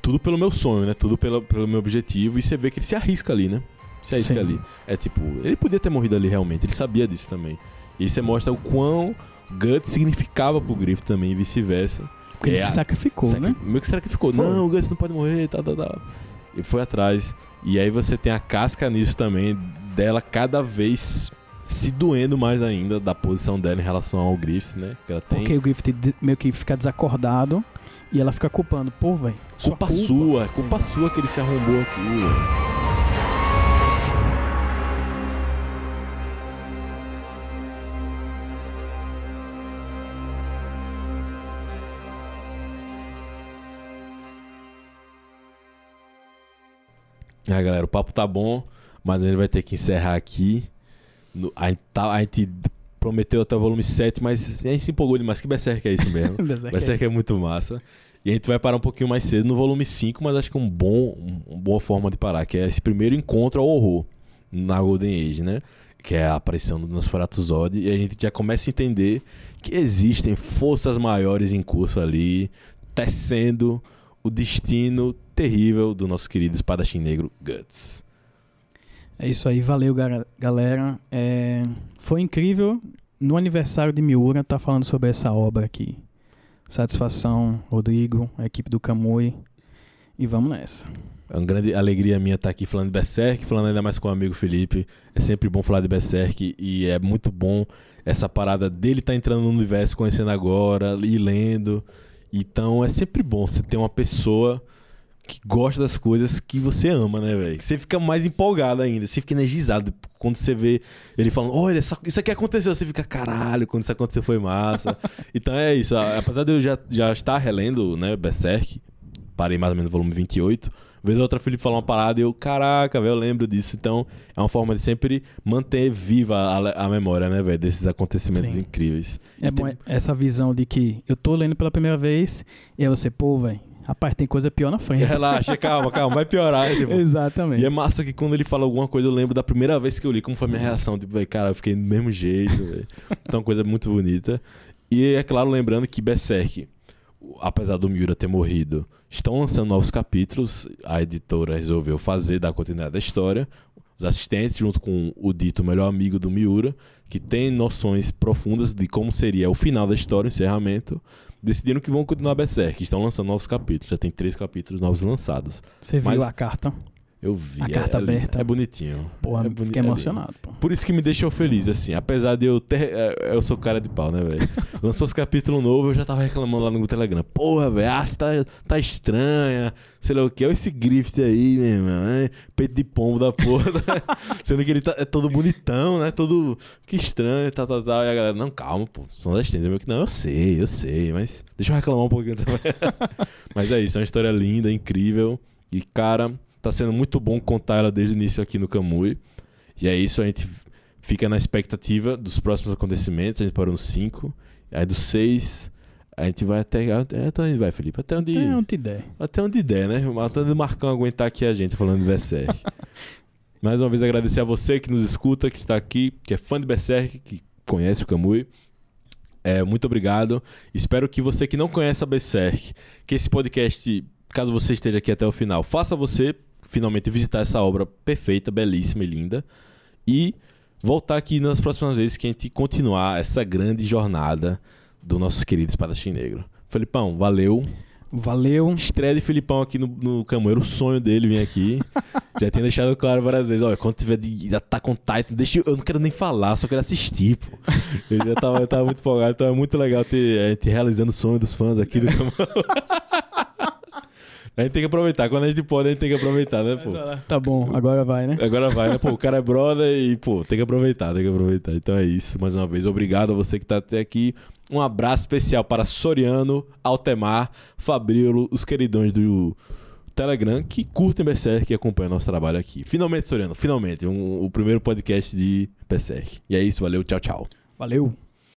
tudo pelo meu sonho, né, tudo pelo, pelo meu objetivo, e você vê que ele se arrisca ali, né, se arrisca Sim. ali. É tipo, ele podia ter morrido ali realmente, ele sabia disso também. E você mostra o quão Guts significava pro Griffith também e vice-versa. Porque ele É, se sacrificou, Sacri- né? Meio que sacrificou. Foi. Não, o Gus não pode morrer, tá, tá, tá. E foi atrás. E aí você tem a casca nisso também, dela cada vez se doendo mais ainda da posição dela em relação ao Griffith, né? Que ela tem Porque o Griffith meio que fica desacordado e ela fica culpando. Pô, velho. culpa sua, culpa sua que ele se arrombou aqui. velho. É, galera, o papo tá bom, mas a gente vai ter que encerrar aqui. No- a, gente tá- a gente prometeu até o volume 7, mas a gente se empolgou demais. Que Berserk é isso mesmo? Berserk Berserk é é, muito massa. E a gente vai parar um pouquinho mais cedo no volume 5, mas acho que é um bom, um- uma boa forma de parar, que é esse primeiro encontro ao horror na Golden Age, né? Que é a aparição do Nosferatu Zod, e a gente já começa a entender que existem forças maiores em curso ali, tecendo o destino terrível do nosso querido espadachim negro Guts. É isso aí, valeu galera. É, foi incrível no aniversário de Miura estar tá falando sobre essa obra aqui. Satisfação, Rodrigo, a equipe do Camui. E vamos nessa. É uma grande alegria minha estar aqui falando de Berserk, falando ainda mais com o amigo Felipe. É sempre bom falar de Berserk e é muito bom essa parada dele estar tá entrando no universo, conhecendo agora e lendo. Então é sempre bom você ter uma pessoa que gosta das coisas que você ama, né, velho? Você fica mais empolgado ainda, você fica energizado quando você vê ele falando, olha, isso aqui aconteceu, você fica, caralho, quando isso aconteceu foi massa. então é isso, apesar de eu já, já estar relendo, né, Berserk, parei mais ou menos no volume 28, vez ou outra Felipe falou uma parada e eu, caraca, velho, eu lembro disso. Então, é uma forma de sempre manter viva a, a memória, né, velho, desses acontecimentos Sim. incríveis. É bom tem... essa visão de que eu tô lendo pela primeira vez e aí você, pô, velho, Rapaz, tem coisa pior na frente. Relaxa, calma, calma, vai piorar. Tipo. Exatamente. E é massa que quando ele fala alguma coisa, eu lembro da primeira vez que eu li, como foi a minha reação. Tipo, véio, cara, eu fiquei do mesmo jeito, véio. Então, uma coisa muito bonita. E é claro, lembrando que Berserk, apesar do Miura ter morrido, estão lançando novos capítulos. A editora resolveu fazer, dar continuidade à história. Os assistentes, junto com o dito melhor amigo do Miura, que tem noções profundas de como seria o final da história, o encerramento decidiram que vão continuar Berserk. Estão lançando novos capítulos. Já tem três capítulos novos lançados. Você Mas viu a carta? Eu vi. A carta é, aberta. É bonitinho. Porra, é boni fiquei emocionado. Pô. Por isso que me deixou feliz, assim. Apesar de eu ter. É, eu sou cara de pau, né, velho? Lançou os capítulos novos, eu já tava reclamando lá no Telegram. Porra, velho, a arte tá, tá estranha. Sei lá o que. Olha esse grift aí, meu irmão. Né? Peito de pombo da porra. Né? Sendo que ele tá, é todo bonitão, né? Todo. Que estranho, tal, tal, tal. E a galera, não, calma, pô. São das tênis. Eu que, não, eu sei, eu sei. Mas deixa eu reclamar um pouquinho também. mas é isso, é uma história linda, incrível. E, cara Tá sendo muito bom contar ela desde o início aqui no Camui. E é isso, a gente fica na expectativa dos próximos acontecimentos. A gente parou no 5. Aí do 6, a gente vai até. Até onde vai, Felipe? Até onde. Até onde der. Até onde der, né? Até onde o Marcão aguentar aqui a gente falando de Berserk. Mais uma vez agradecer a você que nos escuta, que está aqui, que é fã de Berserk, que conhece o Camui. É, muito obrigado. Espero que você que não conhece a Berserk, que esse podcast, caso você esteja aqui até o final, faça você finalmente visitar essa obra perfeita, belíssima e linda. E voltar aqui nas próximas vezes que a gente continuar essa grande jornada do nosso querido Espadachim Negro. Felipão, valeu. Valeu. Estreia de Filipão aqui no, no Camoeiro, o sonho dele vir aqui. Já tinha deixado claro várias vezes. Olha, quando tiver de Attack on Titan, deixa eu, eu não quero nem falar, só quero assistir, pô. Ele já tava, tava muito empolgado, então é muito legal ter a gente realizando o sonho dos fãs aqui do Camoeiro. A gente tem que aproveitar. Quando a gente pode, a gente tem que aproveitar, né, pô? Tá bom, agora vai, né? Agora vai, né? Pô, o cara é brother e, pô, tem que aproveitar, tem que aproveitar. Então é isso. Mais uma vez, obrigado a você que tá até aqui. Um abraço especial para Soriano, Altemar, Fabrilo, os queridões do Telegram que curtem Berserk e acompanham nosso trabalho aqui. Finalmente, Soriano, finalmente. Um, o primeiro podcast de Berserk. E é isso, valeu, tchau, tchau. Valeu.